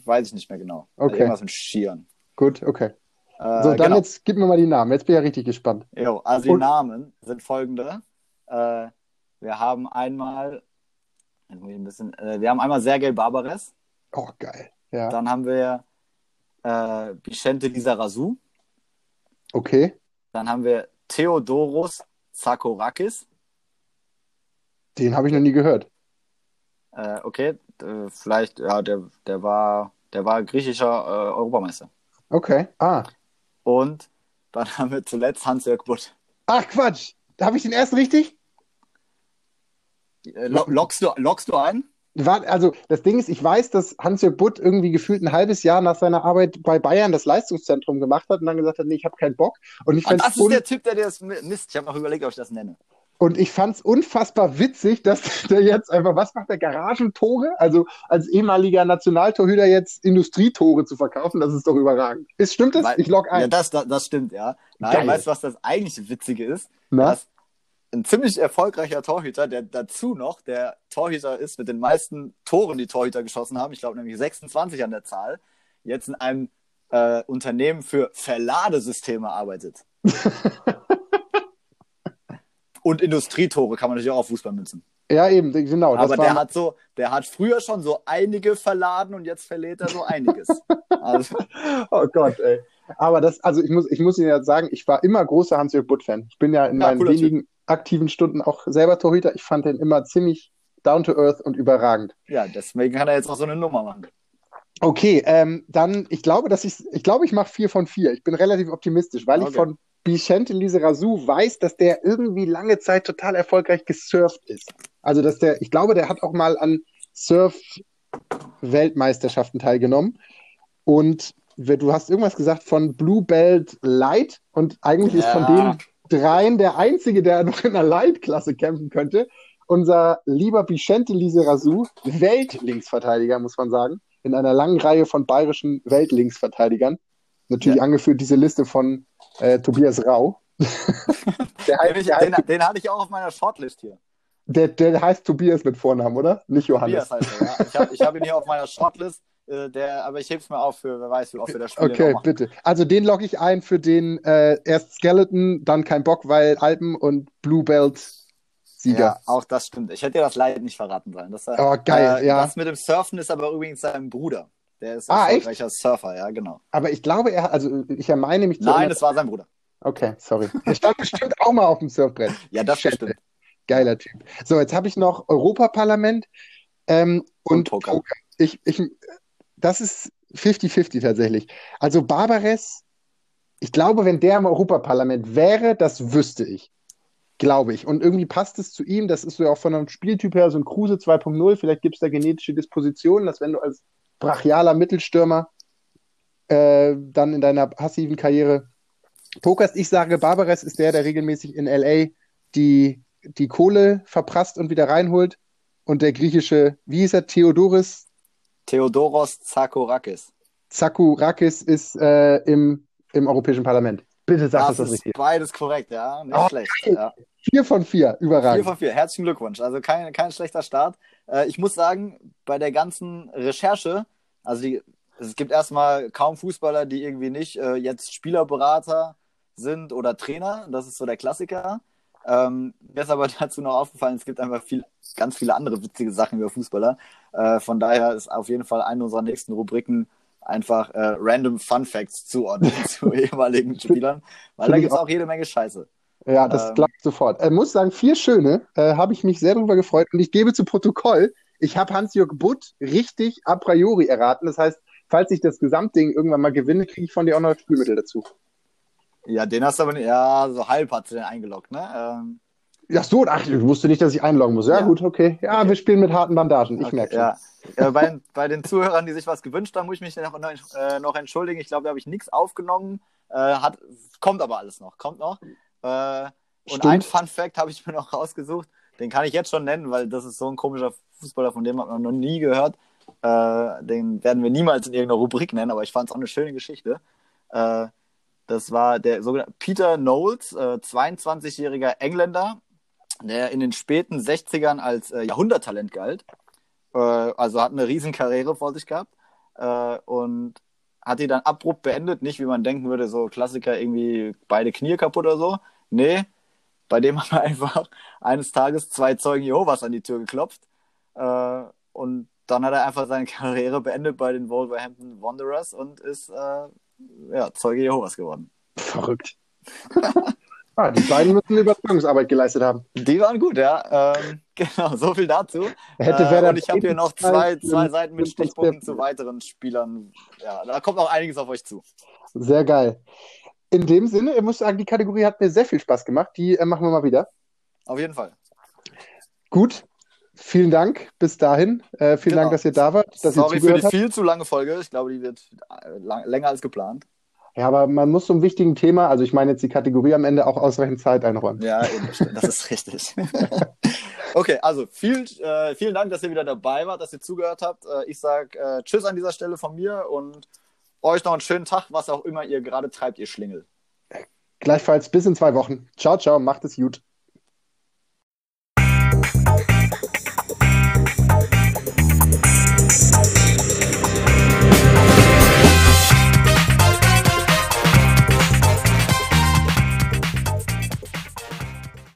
weiß ich nicht mehr genau. Okay. Irgendwas mit Skiern. Gut, okay. Äh, so, dann genau. jetzt gib mir mal die Namen. Jetzt bin ich ja richtig gespannt. Jo, also Und... die Namen sind folgende. Äh, wir haben einmal, ein bisschen, äh, wir haben einmal Sergei Barbares. Oh, geil. Ja. Dann haben wir äh, Vicente Lizarazu. Okay. Dann haben wir Theodoros Zakorakis. Den habe ich noch nie gehört. Äh, okay, vielleicht, ja, der, der war, der war griechischer äh, Europameister. Okay, ah. Und dann haben wir zuletzt Hans-Jörg Butt. Ach Quatsch, habe ich den ersten richtig? Äh, lockst, du, lockst du ein? Also das Ding ist, ich weiß, dass Hans-Jörg Butt irgendwie gefühlt ein halbes Jahr nach seiner Arbeit bei Bayern das Leistungszentrum gemacht hat und dann gesagt hat, nee, ich habe keinen Bock. Und ich ah, das ist der Typ, der das misst. Ich habe noch überlegt, ob ich das nenne. Und ich fand es unfassbar witzig, dass der jetzt einfach, was macht der Garagentore? Also als ehemaliger Nationaltorhüter jetzt Industrietore zu verkaufen, das ist doch überragend. Ist, stimmt das? Weil, ich log ein. Ja, das, das, das stimmt, ja. Nein, weißt du, was das eigentliche Witzige ist? Na? Dass ein ziemlich erfolgreicher Torhüter, der dazu noch der Torhüter ist mit den meisten Toren, die Torhüter geschossen haben, ich glaube nämlich 26 an der Zahl, jetzt in einem äh, Unternehmen für Verladesysteme arbeitet. Und Industrietore kann man natürlich auch auf Fußball münzen. Ja, eben, genau. Aber der hat so, der hat früher schon so einige verladen und jetzt verlädt er so einiges. also. Oh Gott, ey. Aber das, also ich muss, ich muss Ihnen ja sagen, ich war immer großer Hans-Jörg Butt-Fan. Ich bin ja in ja, meinen wenigen, typ aktiven Stunden auch selber Torhüter. Ich fand den immer ziemlich down to earth und überragend. Ja, deswegen kann er jetzt auch so eine Nummer machen. Okay, ähm, dann, ich glaube, dass ich, ich glaube, ich mache vier von vier. Ich bin relativ optimistisch, weil okay. ich von Bichente Lizarazu weiß, dass der irgendwie lange Zeit total erfolgreich gesurft ist. Also, dass der, ich glaube, der hat auch mal an Surf-Weltmeisterschaften teilgenommen. Und du hast irgendwas gesagt von Blue Belt Light und eigentlich ja. ist von dem dreien der einzige, der noch in der Leitklasse kämpfen könnte. Unser lieber Vicente Lizarazu, Weltlinksverteidiger, muss man sagen, in einer langen Reihe von bayerischen Weltlinksverteidigern. Natürlich ja. angeführt diese Liste von äh, Tobias Rau. der heißt, den, der heißt, den, den, hatte ich auch auf meiner Shortlist hier. Der, der heißt Tobias mit Vornamen, oder? Nicht Johannes. Tobias heißt er, ja. Ich habe hab ihn hier auf meiner Shortlist. Äh, der, aber ich hebe es mir auf für, wer weiß, wie oft wir das Spiel Okay, bitte. Also den logge ich ein für den äh, erst Skeleton, dann kein Bock, weil Alpen und Blue Belt Sieger. Ja, auch das stimmt. Ich hätte dir das leider nicht verraten sollen. Das, oh, geil, äh, ja. Das mit dem Surfen ist aber übrigens sein Bruder. Der ist ah, erfolgreicher echt? Surfer, ja, genau. Aber ich glaube, er also ich meine mich. Nein, es war sein Bruder. Okay, sorry. Er stand bestimmt auch mal auf dem Surfbrett. Ja, das Schätze. stimmt. Geiler Typ. So, jetzt habe ich noch Europaparlament ähm, und, und Poker. Poker. Ich, ich, das ist 50-50 tatsächlich. Also Barbares, ich glaube, wenn der im Europaparlament wäre, das wüsste ich. Glaube ich. Und irgendwie passt es zu ihm. Das ist so auch von einem Spieltyp her so ein Kruse 2.0. Vielleicht gibt es da genetische Dispositionen, dass wenn du als brachialer Mittelstürmer äh, dann in deiner passiven Karriere pokerst. Ich sage, Barbares ist der, der regelmäßig in LA die, die Kohle verprasst und wieder reinholt. Und der griechische, wie hieß er, Theodoris Theodoros Zakorakis. Zakorakis ist äh, im, im Europäischen Parlament. Bitte sag, das das richtig ist. Beides korrekt, ja. Nicht oh, schlecht. Ja. Vier von vier, überragend. Vier von vier, herzlichen Glückwunsch. Also kein, kein schlechter Start. Äh, ich muss sagen, bei der ganzen Recherche, also die, es gibt erstmal kaum Fußballer, die irgendwie nicht äh, jetzt Spielerberater sind oder Trainer. Das ist so der Klassiker. Ähm, mir ist aber dazu noch aufgefallen, es gibt einfach viel, ganz viele andere witzige Sachen über Fußballer. Äh, von daher ist auf jeden Fall eine unserer nächsten Rubriken einfach äh, random Fun Facts zuordnen zu ehemaligen Spielern, weil da gibt es auch jede Menge Scheiße. Ja, das ähm, klappt sofort. Ich äh, muss sagen, vier schöne, äh, habe ich mich sehr darüber gefreut und ich gebe zu Protokoll, ich habe Hans-Jörg Butt richtig a priori erraten. Das heißt, falls ich das Gesamtding irgendwann mal gewinne, kriege ich von dir auch noch Spielmittel dazu. Ja, den hast du aber nicht, ja, so halb hat sie den eingeloggt, ne? Ähm, ja, so, ach, ich wusste nicht, dass ich einloggen muss. Ja, ja. gut, okay. Ja, okay. wir spielen mit harten Bandagen, ich okay, merke ja. ja bei, bei, den Zuhörern, die sich was gewünscht haben, muss ich mich noch, äh, noch entschuldigen. Ich glaube, da habe ich nichts aufgenommen. Äh, hat, kommt aber alles noch, kommt noch. Äh, und ein Fun Fact habe ich mir noch rausgesucht. Den kann ich jetzt schon nennen, weil das ist so ein komischer Fußballer, von dem hat man noch nie gehört. Äh, den werden wir niemals in irgendeiner Rubrik nennen, aber ich fand es auch eine schöne Geschichte. Das war der sogenannte Peter Knowles, äh, 22-jähriger Engländer, der in den späten 60ern als äh, Jahrhunderttalent galt. Äh, also hat eine Riesenkarriere vor sich gehabt äh, und hat die dann abrupt beendet. Nicht, wie man denken würde, so Klassiker irgendwie beide Knie kaputt oder so. Nee, bei dem haben einfach eines Tages zwei Zeugen Jehovas an die Tür geklopft. Äh, und dann hat er einfach seine Karriere beendet bei den Wolverhampton Wanderers und ist äh, ja, Zeuge Jehovas geworden. Verrückt. Ah, die beiden müssen Überzeugungsarbeit geleistet haben. Die waren gut, ja. Ähm, genau, so viel dazu. Hätte äh, und ich habe hier noch zwei, zwei Seiten mit Stichpunkten zu weiteren Spielern. Ja, da kommt auch einiges auf euch zu. Sehr geil. In dem Sinne, ich muss sagen, die Kategorie hat mir sehr viel Spaß gemacht. Die äh, machen wir mal wieder. Auf jeden Fall. Gut. Vielen Dank bis dahin. Äh, vielen genau. Dank, dass ihr da wart. Dass Sorry ihr für die habt. viel zu lange Folge. Ich glaube, die wird äh, lang, länger als geplant. Ja, aber man muss so einem wichtigen Thema, also ich meine jetzt die Kategorie am Ende auch ausreichend Zeit einräumen. Ja, eben, das ist richtig. okay, also viel, äh, vielen Dank, dass ihr wieder dabei wart, dass ihr zugehört habt. Äh, ich sage äh, Tschüss an dieser Stelle von mir und euch noch einen schönen Tag, was auch immer ihr gerade treibt, ihr Schlingel. Gleichfalls bis in zwei Wochen. Ciao, ciao, macht es gut.